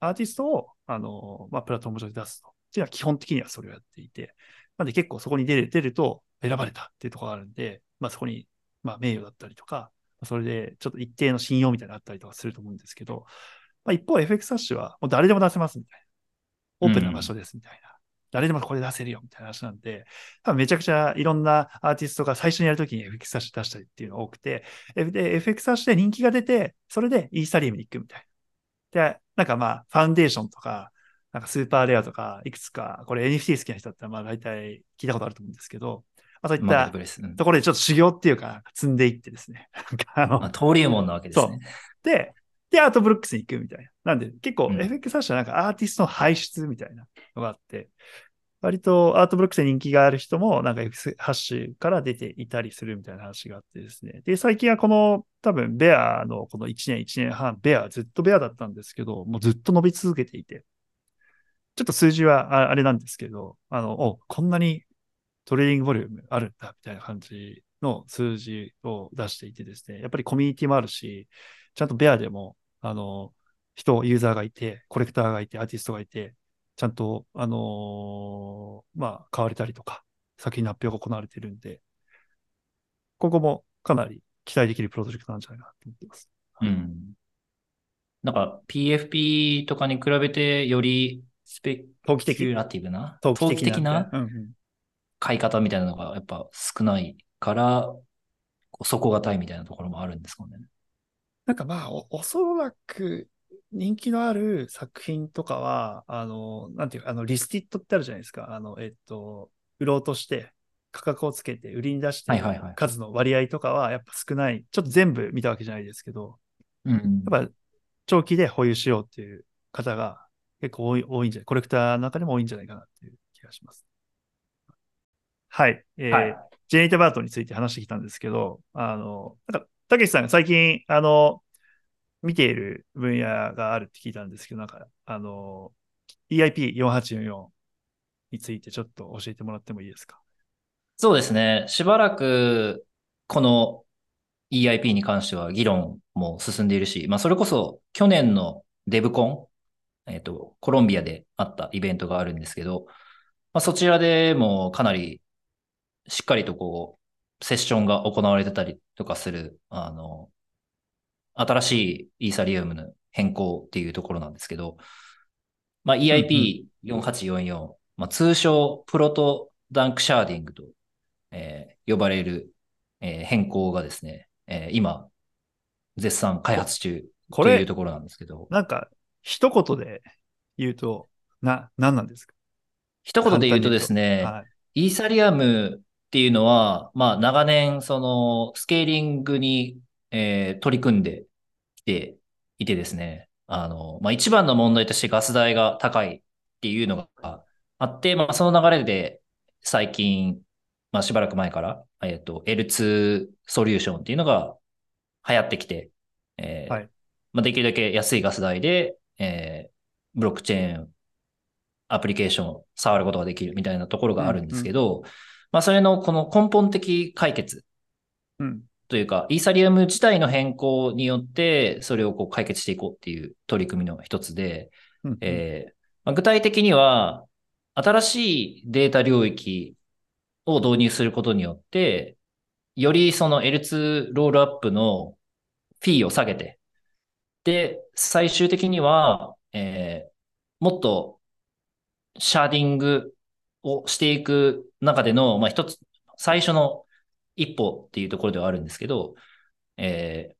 アーティストを、あの、まあ、プラットフォーム上で出すと。っていうのは基本的にはそれをやっていて、なんで結構そこに出る、出ると選ばれたっていうところがあるんで、まあそこに、まあ名誉だったりとか、それでちょっと一定の信用みたいなのがあったりとかすると思うんですけど、まあ一方 FX ハッシュはもう誰でも出せますみたいな。オープンな場所ですみたいな。誰でもこれ出せるよみたいな話なんで、多分めちゃくちゃいろんなアーティストが最初にやるときに FX ハッシュ出したりっていうのが多くて、で FX ハッシュで人気が出て、それでイーサリアムに行くみたいな。で、なんかまあ、ファウンデーションとか、なんかスーパーレアとか、いくつか、これ NFT 好きな人だったらまあ大体聞いたことあると思うんですけど、まあ、そういったところでちょっと修行っていうか、積んでいってですね。<laughs> あのまあ、登竜門なわけですね。で、で、 Art Blocks に行くみたいな。なんで、結構うん FX ハッシュはなんかアーティストの輩出みたいなのがあって、割と Art Blocks で人気がある人もなんか FX ハッシュから出ていたりするみたいな話があってですね。で、最近はこの多分 bear のこの1年、1年半、 bear、ずっと bear だったんですけど、もうずっと伸び続けていて、ちょっと数字はああれなんですけど、あの、お、こんなに trading volume あるんだ、みたいな感じの数字を出していてですね、やっぱりコミュニティもあるし、ちゃんとベアでも、あの、人、ユーザーがいて、コレクターがいて、アーティストがいて、ちゃんと、あのーまあ、買われたりとか、作品の発表が行われているんで、ここもかなり期待できるプロジェクトなんじゃないかなと思っています。うん。なんか PFP とかに比べてよりスペキュ投機的。ラティブな、投投機的な？うんうん買い方みたいなのがやっぱ少ないから、こう底堅いみたいなところもあるんですかね。なんかまあ、おおそらく人気のある作品とかは、あの、なんていうか、あの、リスティットってあるじゃないですか。あの、えっと、売ろうとして、価格をつけて売りに出して数の割合とかはやっぱ少ない。ちょっと全部見たわけじゃないですけど、うん。やっぱ長期で保有しようっていう方が結構多い多いんじゃない、コレクターの中でも多いんじゃないかなっていう気がします。はい。えーはいジェネリティブアートについて話してきたんですけど、あの、なんか、たけしさんが最近、あの、見ている分野があるって聞いたんですけど、なんか、あの、EIP4844 についてちょっと教えてもらってもいいですか？そうですね。しばらく、この EIP に関しては議論も進んでいるし、まあ、それこそ去年のデブコン、えっ、と、コロンビアであったイベントがあるんですけど、まあ、そちらでもかなりしっかりとこう、セッションが行われてたりとかする、あの、新しいイーサリアムの変更っていうところなんですけど、まあ、EIP4844、まあ、通称 Proto-Danksharding と、えー、呼ばれる、えー、変更がですね、えー、今、絶賛開発中というところなんですけど。なんか、一言で言うと、な、何なんですか？一言で言うとですね、はい、イーサリアムっていうのは、まあ、長年、その、スケーリングに、えー、取り組んできていてですね、あの、まあ、一番の問題としてガス代が高いっていうのがあって、まあ、その流れで、最近、まあ、しばらく前から、えっ、ー、と、L2 ソリューションっていうのが流行ってきて、えー、はい、まあ、できるだけ安いガス代で、えー、ブロックチェーン、アプリケーションを触ることができるみたいなところがあるんですけど、うんうん、まあ、それのこの根本的解決というか、イーサリアム自体の変更によって、それをこう解決していこうっていう取り組みの一つで、うんうん、えー、まあ、具体的には、新しいデータ領域を導入することによって、よりその L2 ロールアップのフィーを下げて、で、最終的には、えー、もっと sharding をしていく中での、まあ、一つ、最初の一歩っていうところではあるんですけど、えー、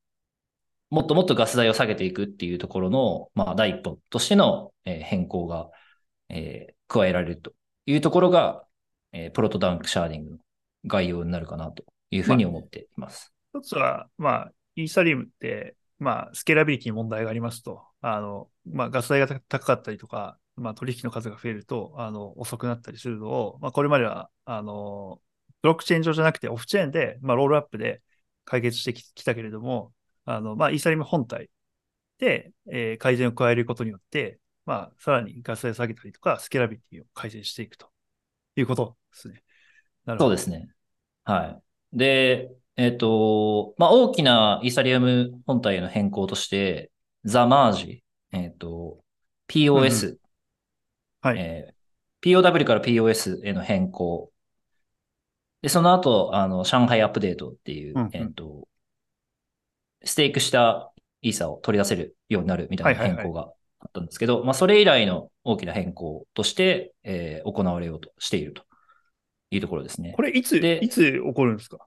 もっともっとガス代を下げていくっていうところの、まあ、第一歩としての、変更が、えー、加えられるというところが、えー、 Proto-Danksharding の概要になるかなというふうに思っています。まあ、一つは、まあ、イーサリアムって、まあ、 scalability に問題がありますと、あの、まあ、ガス代が高かったりとか、まあ、取引の数が増えると、あの、遅くなったりするのを、まあ、これまでは、あの、ブロックチェーン上じゃなくて off-chain で、まあ、 rollup で解決してきたけれども、あの、まあ、イーサリアム本体で、えー、改善を加えることによって、まあ、さらにガス代下げたりとか、スケラビリティを改善していくということですね。そうですね。はい。で、えっ、ー、と、まあ、大きなイーサリアム本体への変更として、ザ・マージ、えっ、ー、と、POS、うん、はい、えー、POW から POS への変更。で、その後、あの、上海アップデートっていう、うんうん、えっ、と、stake したイーサを取り出せるようになるみたいな変更があったんですけど、まあ、それ以来の大きな変更として、えー、行われようとしているというところですね。これ、いつ、いつ起こるんですか？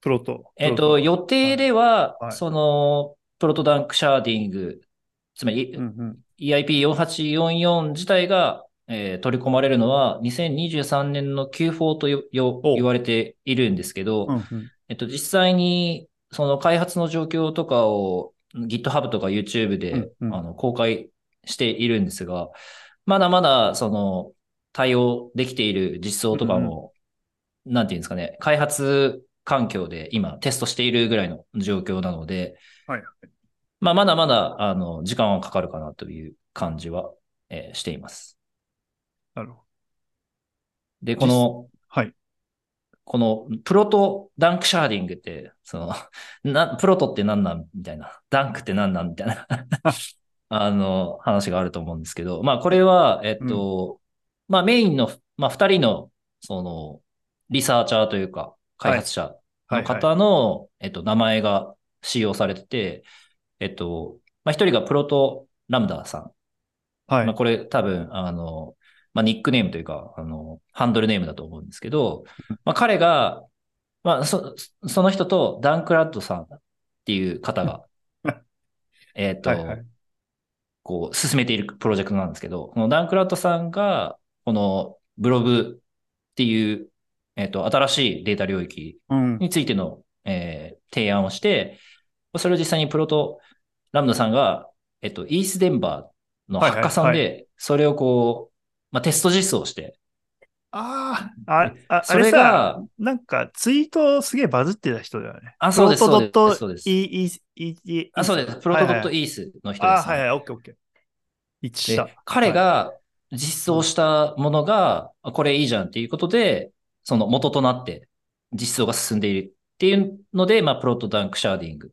Proto。えっ、ー、と、予定では、はい、その、 Proto-Danksharding、つまり、うんうん、EIP4844 自体が、えー、取り込まれるのは2023年の Q4 と言われているんですけど、うんうん、えっと、実際にその開発の状況とかを GitHub とか YouTube で、うんうん、あの公開しているんですが、まだまだその対応できている実装とかも、うんうん、なんていうんですかね、開発環境で今テストしているぐらいの状況なので、はい。まあ、まだまだ、あの、時間はかかるかなという感じは、えー、しています。なるほど。で、この、はい。この Proto-Danksharding って、その、<laughs> な、 Proto って何なんみたいな。 Dank って何なんみたいな <laughs> あの、話があると思うんですけど、まあ、これは、えっと、うん、まあ、メインの、まあ、二人の、その、 researcher というか、開発者の方の、えっと、名前が使用されてて、えっと、まあ、一人がプロトラムダさん。はい。まあ、これ多分、あの、まあ、ニックネームというか、あの、ハンドルネームだと思うんですけど、まあ、彼が、まあ、そ、その人とダンクラッドさんっていう方が、<laughs> えっと、はいはい、こう、進めているプロジェクトなんですけど、このダンクラッドさんが、このブログっていう、えっと、新しいデータ領域についての、うん、えー、提案をして、それを実際にプロトラムダさんが、えっと、イースデンバーのハッカさんで、それをこう、まあ、テスト実装して、ああ、あ、それが、なんかツイートすげえバズってた人だよね。あそうですプロトドットそうです E、E、E、E、あ、そうです。プロトドットイースの人です、ね。あ、はいはい、オッケーオッケー。一致したで。彼が実装したものが、あこれいいじゃんっていうことで、その元となって実装が進んでいるっていうので、まあ、プロトダンクシャーディング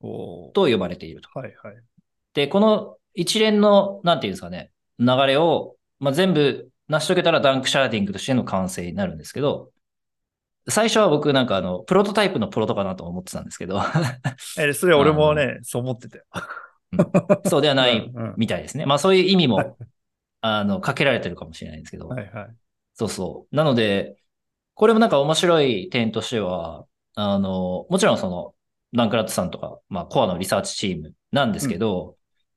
と呼ばれていると。はいはい。で、この一連の、なんていうんですかね、流れを、まあ、全部成し遂げたらダンクシャーディングとしての完成になるんですけど、最初は僕なんかあの、プロトタイプのプロトかなと思ってたんですけど、え、それ俺もね、そう思ってたよ。そうではないうんうんみたいですね。まあそういう意味はいも、あの、かけられてるかもしれないんですけど、はいはい。そうそう。なので、これもなんか面白い点としては、あの、もちろんその、ダンクラットさんとか、まあコアのリサーチチームなんですけど、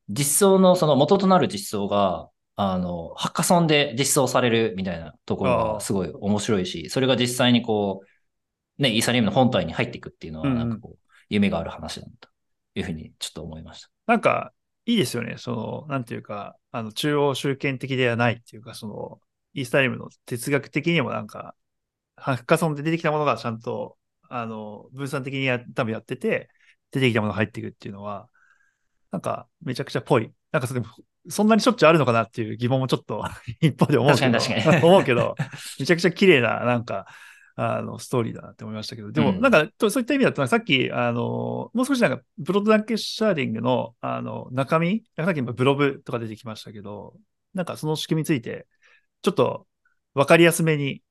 実装のその元となる実装が、あの、ハッカソンで実装されるみたいなところがすごい面白いし、それが実際にこう、ね、イーサリアムの本体に入っていくっていうのは、うんうんなんかこう、夢がある話だというふうにちょっと思いました。なんか、いいですよね。その、なんていうか、あの、中央集権的ではないっていうか、その、イーサリアムの哲学的にもなんか、ハッカソンで出てきたものがちゃんと、あの、分散的にや、多分やってて、出てきたものが入っていくっていうのは、なんか、めちゃくちゃぽい。なんかそそんなにしょっちゅうあるのかなっていう疑問もちょっと <laughs> 一方で思うけど、<laughs> 思うけど、めちゃくちゃ綺麗な、なんか、あの、ストーリーだなって思いましたけど、でも、うん。なんか、とそういった意味だと、さっき、あの、もう少しなんか、プロトダンクシャーディングの、あの、中身、さっきブログとか出てきましたけど、なんかその仕組みについて、ちょっと、わかりやすめに、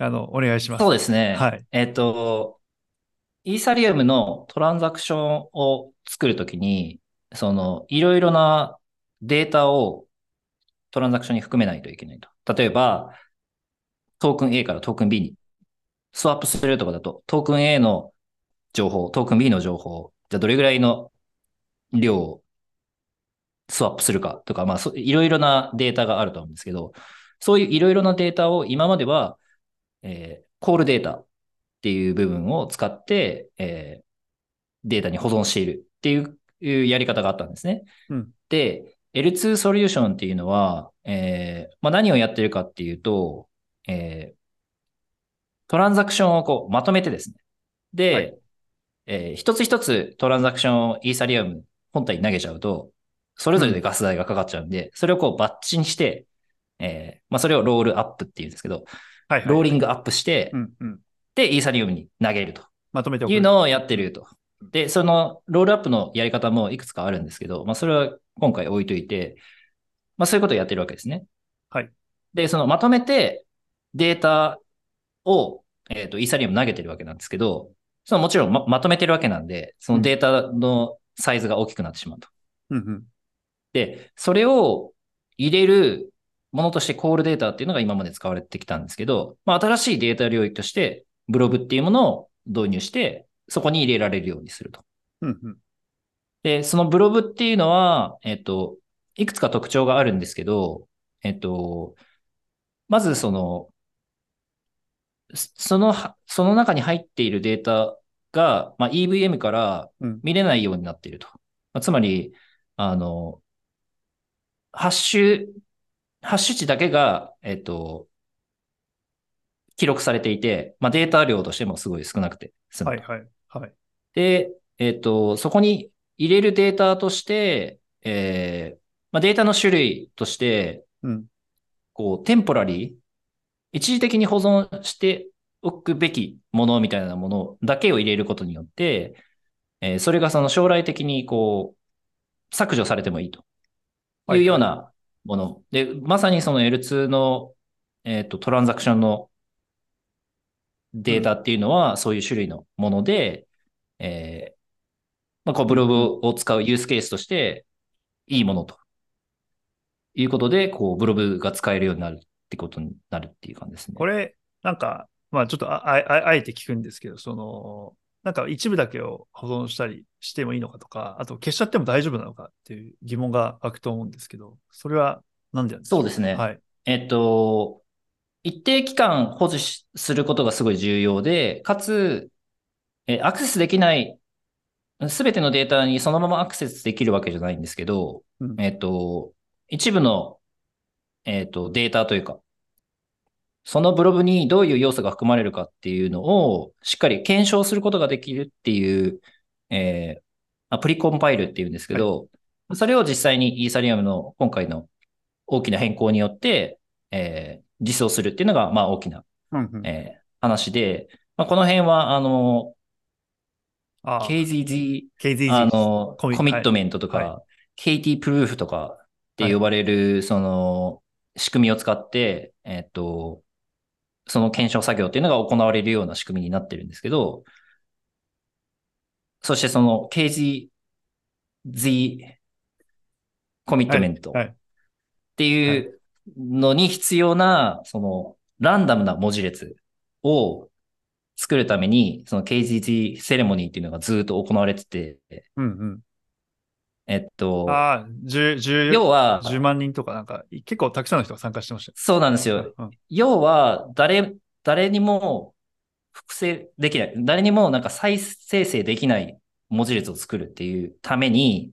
あの、お願いします。そうですね。はい。えっと、イーサリアムのトランザクションを作るときに、その、いろいろなデータをトランザクションに含めないといけないと。例えば、トークン A からトークン B にスワップするとかだと、トークン A の情報、トークン B の情報、じゃあどれぐらいの量をスワップするかとか、まあ、そいろいろなデータがあると思うんですけど、そういういろいろなデータを今までは、えーコールデータっていう部分を使って、えーデータに保存しているっていうやり方があったんですね。うんで、L2 ソリューションっていうのは、えーまあ、何をやってるかっていうと、えートランザクションをこうまとめてですね。で、はいえー一つ一つトランザクションをイーサリアム本体に投げちゃうと、それぞれでガス代がかかっちゃうんで、それをこうバッチにして、えーまあ、それをロールアップっていうんですけど、はい、はい。ローリングアップしてう、んうん。で、イーサリアムに投げるとまとめて。いうのをやってると。で、そのロールアップのやり方もいくつかあるんですけど、まあ、それは今回置いといて、まあ、そういうことをやってるわけですね。はい。で、そのまとめてデータを、えっ、と、イーサリアム投げてるわけなんですけど、そのもちろんままとめてるわけなんで、そのデータのサイズが大きくなってしまうと。うんうん。で、それを入れるものとしてコールデータっていうのが今まで使われてきたんですけど、まあ、新しいデータ領域としてブログっていうものを導入して、そこに入れられるようにすると。うんうん。で、そのブログっていうのは、えっと、いくつか特徴があるんですけど、えっと、まずその、その、その中に入っているデータが、まあ、EVM からうん見れないようになっていると。まあつまり、あの、ハッシュ、ハッシュ値だけが、えっと、記録されていて、まあ、データ量としてもすごい少なくて済むとはいはい。はい。で、えっと、そこに入れるデータとして、えーまあ、データの種類として、うん。こう、テンポラリー、一時的に保存しておくべきものみたいなものだけを入れることによって、えーそれがその将来的にこう、削除されてもいいというようなもの。で、まさにその L2 の、えっと、トランザクションのデータっていうのは、そういう種類のもので、えーまあ、こうブログを使うユースケースとして、いいものということで、こう、ブログが使えるようになるってことになるっていう感じですね。これ、なんか、まあちょっとああああえて聞くんですけど、その、なんか一部だけを保存したりしてもいいのかとか、あと消しちゃっても大丈夫なのかっていう疑問が湧くと思うんですけど、それは何でなんですか？そうですね。はい。えっと、一定期間保持しすることがすごい重要で、かつ、えアクセスできない、すべてのデータにそのままアクセスできるわけじゃないんですけど、うんえっと、一部の、えっと、データというか、そのブログにどういう要素が含まれるかっていうのをしっかり検証することができるっていう、えーアプリコンパイルっていうんですけど、それを実際にイーサリアムの今回の大きな変更によって、えー実装するっていうのが、まあ大きな、うんうん。えー話で、まあ、この辺は、あの、KZZ、KZG。あの、コミットメントとか、は KT プルーフとかって呼ばれる、その、仕組みを使って、えっと、その検証作業っていうのが行われるような仕組みになってるんですけど、そしてその KZZ コミットメントっはい。ていうのに必要な、その、ランダムな文字列を作るために、その KZZ セレモニーっていうのがずっと行われてて、うんうん。えっと、ああ、10、10、要は、10万人とかなんか、結構たくさんの人が参加してましたよ。そうなんですよ。うん要は、誰、誰にも複製できない。誰にもなんか再生成できない文字列を作るっていうために、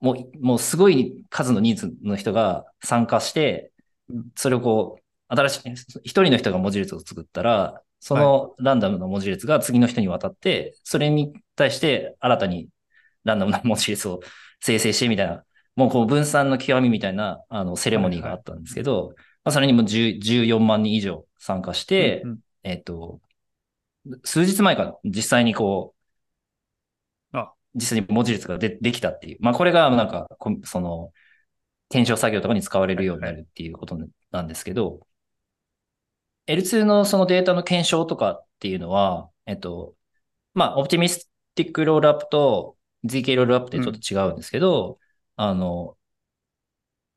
もう、もうすごい数の人数の人が参加してうん、それをこう、新しい、一人の人が文字列を作ったら、そのランダムな文字列が次の人に渡って、それに対して新たにランダムな文字列を生成してみたいな、もうこう分散の極みみたいな、あの、セレモニーがあったんですけど、まあ、それにも10 14万人以上参加して、うんうん。えっと、数日前から実際にこう、あ。実際に文字列がでできたっていう。まあ、これがなんか、こその、検証作業とかに使われるようになるっていうことなんですけど、L2 のそのデータの検証とかっていうのは、えっと、まあ、オプティミスティックロールアップと ZK ロールアップってちょっと違うんですけど、あの、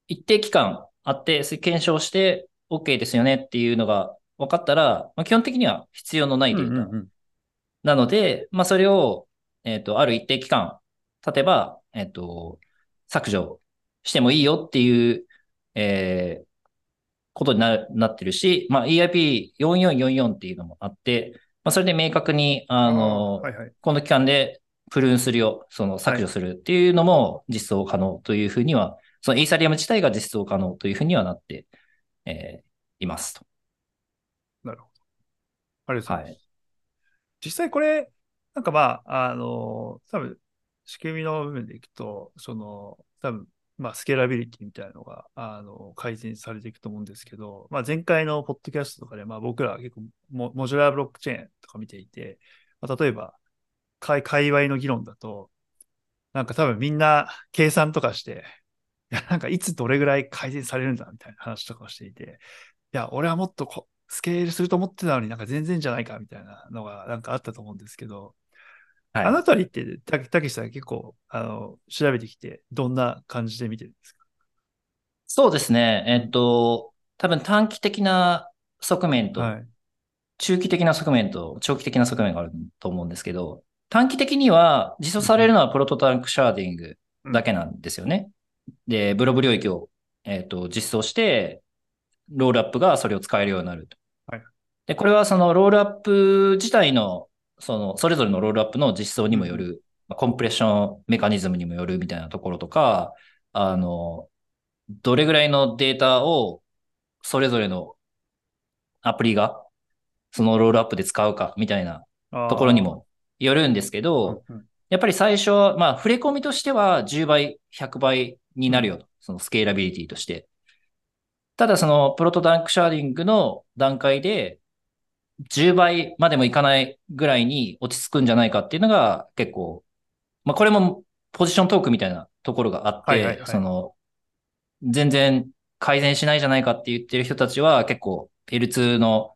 一定期間あって、検証して OK ですよねっていうのが分かったら、まあ、基本的には必要のないデータ。うんうんうんなので、まあ、それを、えっ、と、ある一定期間経てば、えっ、と、削除してもいいよっていう、えーことにななってるし、まあ、EIP4444 っていうのもあって、まあ、それで明確に、あの、はいはい。この期間でプルーンするよ、その削除するっていうのも実装可能というふうには、そのイーサリアム自体が実装可能というふうにはなって、えーいますと。なるほど。ありがとうございます。はい。実際これ、なんかまあ、あの、多分仕組みの部分でいくと、その、多分まあ、スケーラビリティみたいなのが、あの、改善されていくと思うんですけど、まあ、前回のポッドキャストとかで、まあ、僕らは結構モ、モジュラーブロックチェーンとか見ていて、まあ、例えば、界界隈の議論だと、なんか多分みんな計算とかして、いや、なんかいつどれぐらい改善されるんだみたいな話とかをしていて、いや、俺はもっとこスケールすると思ってたのになんか全然じゃないかみたいなのがなんかあったと思うんですけど、はいあのあたりってたたけしさん結構あの調べてきてどんな感じで見てるんですか？そうですね。えっと、多分短期的な側面と、はい。中期的な側面と長期的な側面があると思うんですけど、短期的には実装されるのはプロトダンクシャーディングだけなんですよね。で、ブログ領域を、えっと実装して、ロールアップがそれを使えるようになると。はいで、これはそのロールアップ自体の、その、それぞれのロールアップの実装にもよる、まあコンプレッションメカニズムにもよるみたいなところとか、あの、どれぐらいのデータをそれぞれのアプリがそのロールアップで使うかみたいなところにもよるんですけど、うんうんやっぱり最初は、まあ、触れ込みとしては10倍、100倍になるよと。そのスケーラビリティとして。ただ、そのプロトダンクシャーディングの段階で、10倍までもいかないぐらいに落ち着くんじゃないかっていうのが結構、まあ、これもポジショントークみたいなところがあって、はいはいはいその、全然改善しないじゃないかって言ってる人たちは結構 L2 の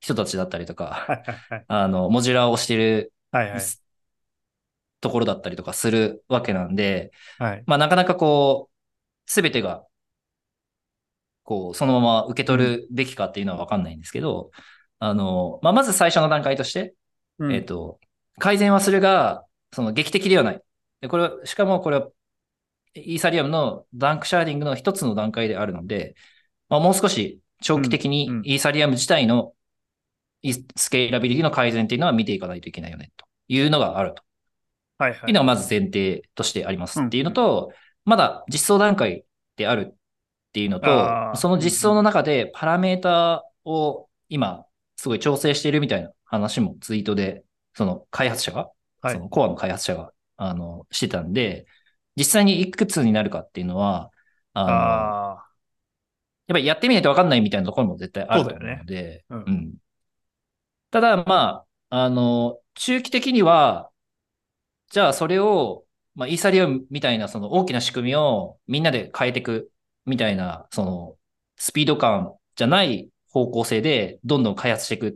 人たちだったりとか。あの、モジュラーをしてるはいはい。ところだったりとかするわけなんで、はい。まあなかなかこう、すべてが、こう、そのまま受け取るべきかっていうのはわかんないんですけど、あの、まあまず最初の段階として、うんえっと、改善はするが、その劇的ではない。で、これは、しかもこれは、イーサリアムのダンクシャーディングの一つの段階であるので、まあ、もう少し長期的にイーサリアム自体のイスケーラビリティの改善っていうのは見ていかないといけないよね、というのがあると。はいはい。っていうのがまず前提としてありますうんっていうのと、まだ実装段階であるっていうのとその実装の中でパラメータを今すごい調整しているみたいな話もツイートで、その開発者が、はい。そのコアの開発者が、あの、してたんで、実際にいくつになるかっていうのは、あの、ああ、やっぱりやってみないと分かんないみたいなところも絶対あると思うねので、うん。うんただ、まあ、あの、中期的には、じゃあそれを、まあ、イーサリアムみたいなその大きな仕組みをみんなで変えていくみたいな、そのスピード感じゃない方向性でどんどん開発していくっ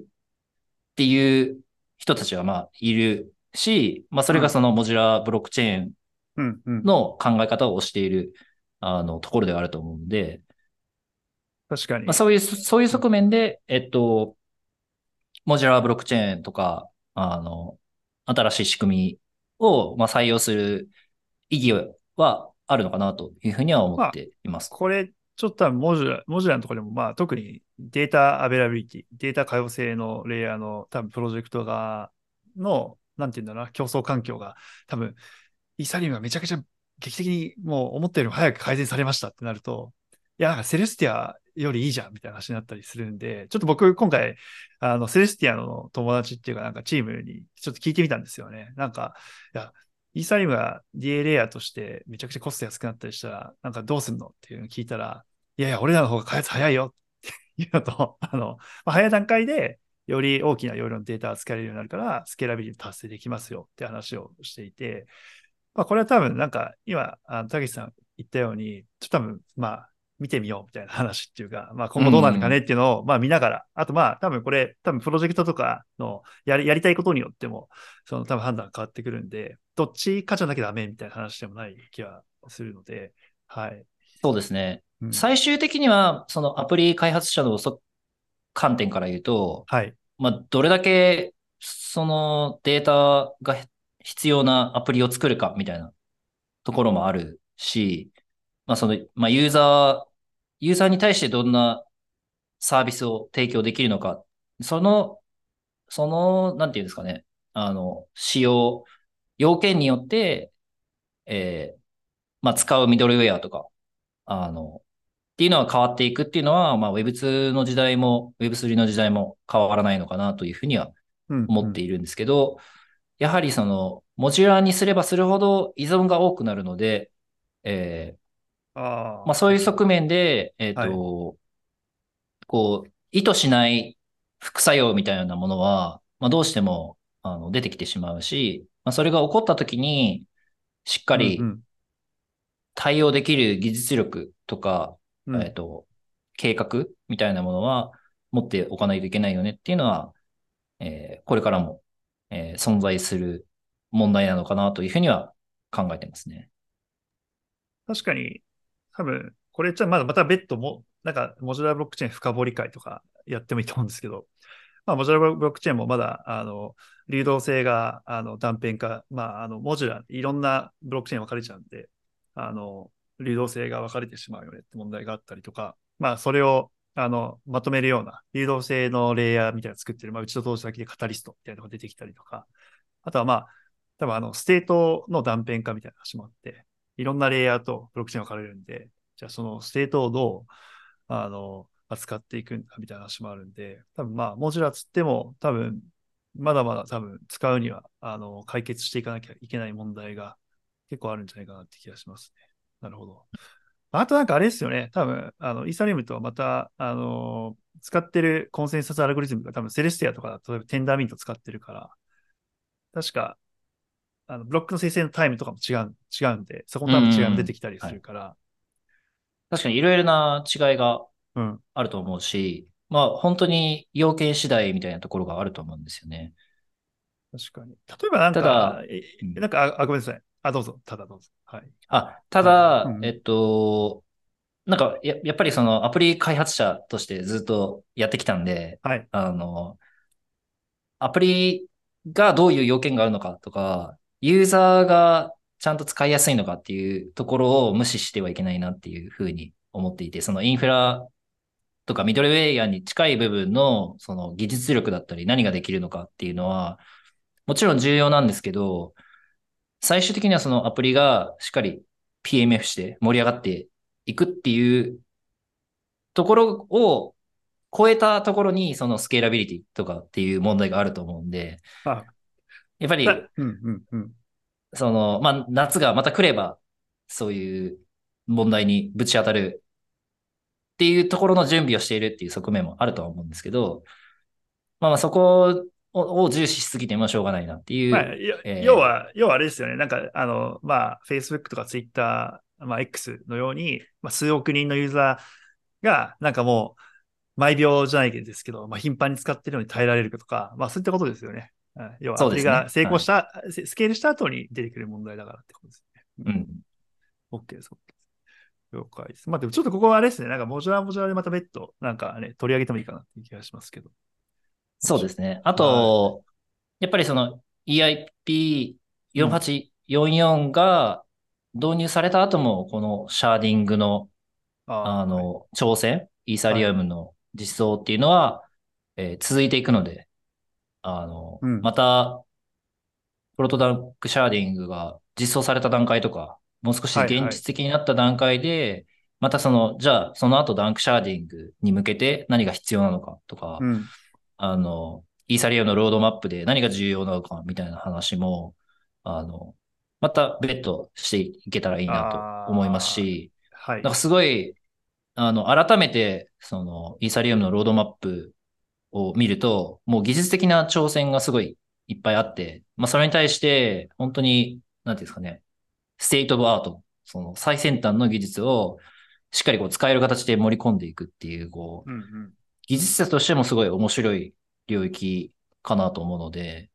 ていう人たちはまあいるし、まあそれがそのモジュラーブロックチェーン。の考え方をしているあのところではあると思うんで、確かに。まあ、そういう、そういう側面で、えっと、モジュラーブロックチェーンとか、あの、新しい仕組みを、まあ、採用する意義はあるのかなというふうには思っています。これ、ちょっとモジュラ、モジュラのところでも、まあ特にデータアベイラビリティ、データ可用性のレイヤーの多分プロジェクト側の、なんていうんだろうな、競争環境が多分、イーサリアムがめちゃくちゃ劇的にもう思ったよりも早く改善されましたってなると、いや、なんかセレスティアよりいいじゃんみたいな話になったりするんで、ちょっと僕今回、あの、セレスティアの友達っていうかなんかチームにちょっと聞いてみたんですよね。なんか、いや、イーサリムが DA レイヤーとしてめちゃくちゃコスト安くなったりしたら、なんかどうすんのっていうのを聞いたら、いやいや、俺らの方が開発早いよっていうのと、あの、まあ、早い段階でより大きな容量のデータを使えるようになるから、スケーラビリティ達成できますよって話をしていて、まあ、これは多分なんか今、あの、たけしさん言ったように、ちょっと多分、まあ、見てみようみたいな話っていうか、まあ今後どうなるかねっていうのを、まあ見ながら、あとまあ多分これ、多分プロジェクトとかのやりやりたいことによっても、その多分判断が変わってくるんで、どっちかじゃなきゃダメみたいな話でもない気はするので、はい。そうですね。うん最終的には、そのアプリ開発者のそ観点から言うと、はい。まあ、どれだけそのデータが必要なアプリを作るかみたいなところもあるし、まあその、まあユーザー、ユーザーに対してどんなサービスを提供できるのか、その、その、なんていうんですかね、あの、使用、要件によって、えーまあ使うミドルウェアとか、あの、っていうのは変わっていくっていうのは、まあ Web2 の時代も Web3 の時代も変わらないのかなというふうにはうん。思っているんですけど、やはりその、モジュラーにすればするほど依存が多くなるので、えーあまあそういう側面で、えっ、と、はい。こう、意図しない副作用みたいなものは、まあどうしても、あの、出てきてしまうし、まあそれが起こった時に、しっかりうん対応できる技術力とか、うんうん。えっ、と、計画みたいなものは持っておかないといけないよねっていうのは、えーこれからも、えー存在する問題なのかなというふうには考えてますね。確かに、多分、これじゃまだまた別途も、なんか、モジュラーブロックチェーン深掘り会とかやってもいいと思うんですけど、まあ、モジュラーブロックチェーンもまだ、あの、流動性が、あの、断片化、まあ、あの、モジュラー、いろんなブロックチェーン分かれちゃうんで、あの、流動性が分かれてしまうよねって問題があったりとか、まあ、それを、あの、まとめるような、流動性のレイヤーみたいなの作ってる、まあ、うちと投資先でカタリストみたいなのが出てきたりとか、あとはまあ、多分あの、ステートの断片化みたいな話もあって、いろんなレイヤーとブロックチェーン分かれるんで、じゃあそのステートをどう、あの、扱っていくんだみたいな話もあるんで、多分まあ、モジュラーつっても、多分、まだまだ多分使うには、あの、解決していかなきゃいけない問題が結構あるんじゃないかなって気がしますね。なるほど。あとなんかあれですよね。多分、あの、イーサリアムとはまた、あの、使ってるコンセンサスアルゴリズムが多分セレスティアとか、例えばテンダーミント使ってるから、確か、あのブロックの生成のタイムとかも違う、違うんで、そこも多分違いが出てきたりするから、確かにいろいろな違いがうん。あると思うし、まあ本当に要件次第みたいなところがあると思うんですよね。確かに。例えばなんか、ただなんかあ、あ、ごめんなさい。あ、どうぞ。ただどうぞ。はい。あ、ただ、うんえっと、なんかや、やっぱりそのアプリ開発者としてずっとやってきたんで、はい。あの、アプリがどういう要件があるのかとか、ユーザーがちゃんと使いやすいのかっていうところを無視してはいけないなっていうふうに思っていて、そのインフラとかミドルウェイヤーに近い部分のその技術力だったり何ができるのかっていうのは、もちろん重要なんですけど、最終的にはそのアプリがしっかり PMF して盛り上がっていくっていうところを超えたところにそのスケーラビリティとかっていう問題があると思うんで、やっぱり、うんうんうん。その、まあ、夏がまた来れば、そういう問題にぶち当たるっていうところの準備をしているっていう側面もあるとは思うんですけど、まあまあそこをを重視しすぎてもしょうがないなっていう。まあ、よえー要は、要はあれですよね。なんか、あの、まあ、Facebook とか Twitter、まあ、X のように、まあ、数億人のユーザーが、なんかもう、毎秒じゃないですけど、まあ、頻繁に使ってるのに耐えられるかとか、まあ、そういったことですよね。うん要は、そうですねが成功した、せスケールした後に出てくる問題だからってことですね。うん。OK です、OK です。了解です。まあ、でもちょっとここはあれですね。なんか、モジュラーモジュラーでまた別途、なんかね、取り上げてもいいかなっていう気がしますけど。そうですね。あと、やっぱりその EIP4844 が導入された後も、このシャーディングのああの、挑戦、イーサリアムの実装っていうのは、えー続いていくので、あの、うんまた、プロトダンクシャーディングが実装された段階とか、もう少しはいはい現実的になった段階で、またその、じゃあ、その後ダンクシャーディングに向けて何が必要なのかとか、うん。あの、イーサリアムのロードマップで何が重要なのかみたいな話も、あの、また別途していけたらいいなと思いますし、はいなんか。すごい、あの、改めて、その、イーサリアムのロードマップを見ると、もう技術的な挑戦がすごいいっぱいあって、まあ、それに対して、本当に、なんていうんですかね、 state of art、その最先端の技術をしっかりこう使える形で盛り込んでいくっていう、こう、うんうん。技術者としてもすごい面白い領域かなと思うので、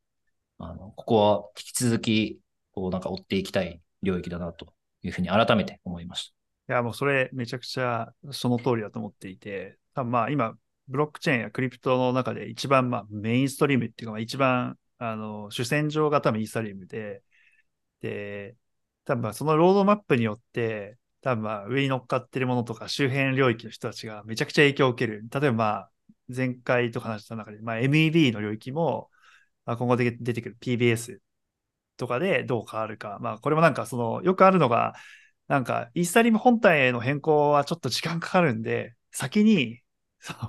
あの、ここは引き続き、こうなんか追っていきたい領域だなというふうに改めて思いました。いや、もうそれめちゃくちゃその通りだと思っていて、多分まあ今、ブロックチェーンやクリプトの中で一番まあメインストリームっていうかまあ一番あの主戦場が多分イーサリアムで、で、多分そのロードマップによって、多分ま上に乗っかってるものとか周辺領域の人たちがめちゃくちゃ影響を受ける。例えばまあ前回と話した中で、まあ MEB の領域も、まあ、今後で出てくる PBS とかでどう変わるか。まあこれもなんかそのよくあるのが、なんか、イーサリアム本体への変更はちょっと時間かかるんで、先に、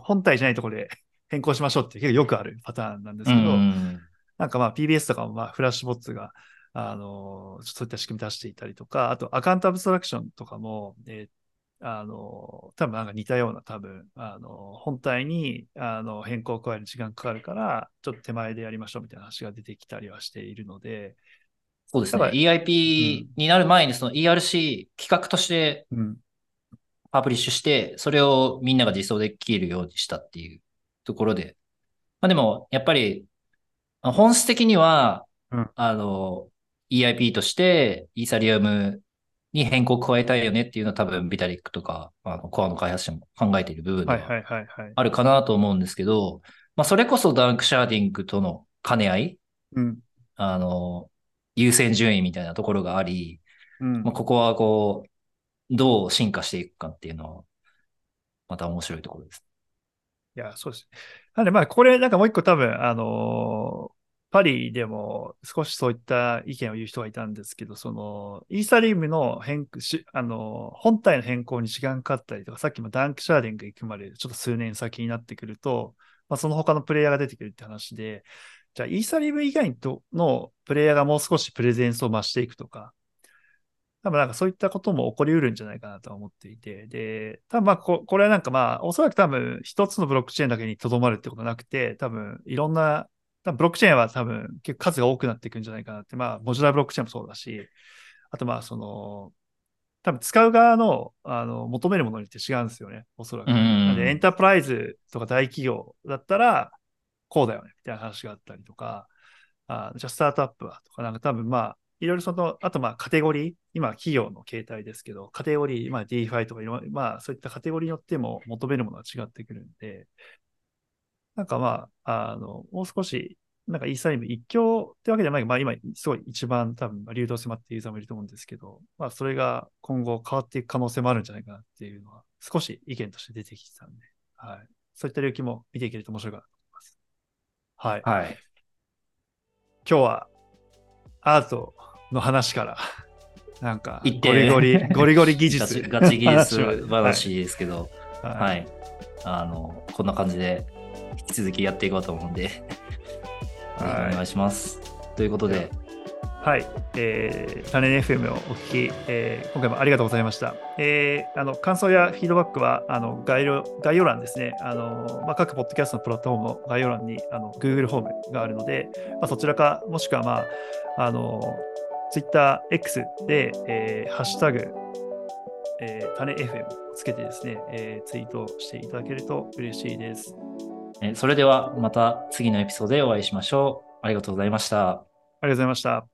本体じゃないところで変更しましょうって結構よくあるパターンなんですけど、うん。なんかまあ PBS とかもまあフラッシュボッツが、あのそういった仕組み出していたりとか、あとアカウントアブストラクションとかも、えーあの多分なんか似たような多分、あの本体にあの変更を加える時間かかるから、ちょっと手前でやりましょうみたいな話が出てきたりはしているので、そうですね。EIP になる前にその ERC 企画としてうん、パブリッシュして、それをみんなが実装できるようにしたっていうところで。まあでも、やっぱり、あ本質的には、うんあの、EIP としてイーサリアムに変更を加えたいよねっていうのは多分ビタリックとか、あの、コアの開発者も考えている部分では。あるかなと思うんですけど、まあそれこそダンクシャーディングとの兼ね合い、うんあの、優先順位みたいなところがあり、うんまあ、ここはこう、どう進化していくかっていうのは、また面白いところです。いや、そうです。なんで、まあ、これ、なんかもう一個多分、あのーパリでも少しそういった意見を言う人がいたんですけど、その、イーサリウムの変し、あのー本体の変更に時間かかったりとか、さっきもダンクシャーデング行くまでちょっと数年先になってくると、まあ、その他のプレイヤーが出てくるって話で、じゃあ、イーサリウム以外のプレイヤーがもう少しプレゼンスを増していくとか、多分なんかそういったことも起こりうるんじゃないかなとは思っていて、で、多分まあこ、これはなんかまあ、おそらく多分一つのブロックチェーンだけにとどまるってことなくて、多分いろんな、多分ブロックチェーンは多分結構数が多くなっていくんじゃないかなって、まあ、モジュラーブロックチェーンもそうだし、あとまあ、その、多分使う側のあの求めるものによって違うんですよね、おそらく。でエンタープライズとか大企業だったら、こうだよね、みたいな話があったりとか、あじゃあスタートアップはとか、なんか多分まあ、いろいろその、あとまあカテゴリー、今企業の形態ですけど、カテゴリー、まあ DeFi とかいろまあそういったカテゴリーによっても求めるものは違ってくるんで、なんかまあ、あの、もう少し、なんかイーサリアム一強ってわけではないまあ今、すごい一番多分流動性もあってユーザーもいると思うんですけど、まあそれが今後変わっていく可能性もあるんじゃないかなっていうのは、少し意見として出てきてたんで、はい。そういった領域も見ていけると面白いかなと思います。はい。はい。今日はアートの話から、なんか一ゴリゴリ、ゴリゴリ技術。ガチ技術話まですけど、はい。はい。あの、こんな感じで引き続きやっていこうと思うんで、はい。願いします。ということで、はい、えー、種ネ FM をお聞き、えー今回もありがとうございました。えーあの感想やフィードバックはあの概要概要欄ですね、あのまあ、各ポッドキャストのプラットフォームの概要欄にあの Google フォームがあるので、まあ、そちらか、もしくは、まあ、あの TwitterX で、えーハッシュタグ、えー、種 FM をつけてですね、えーツイートしていただけると嬉しいです。えそれではまた次のエピソードでお会いしましょう。ありがとうございました。ありがとうございました。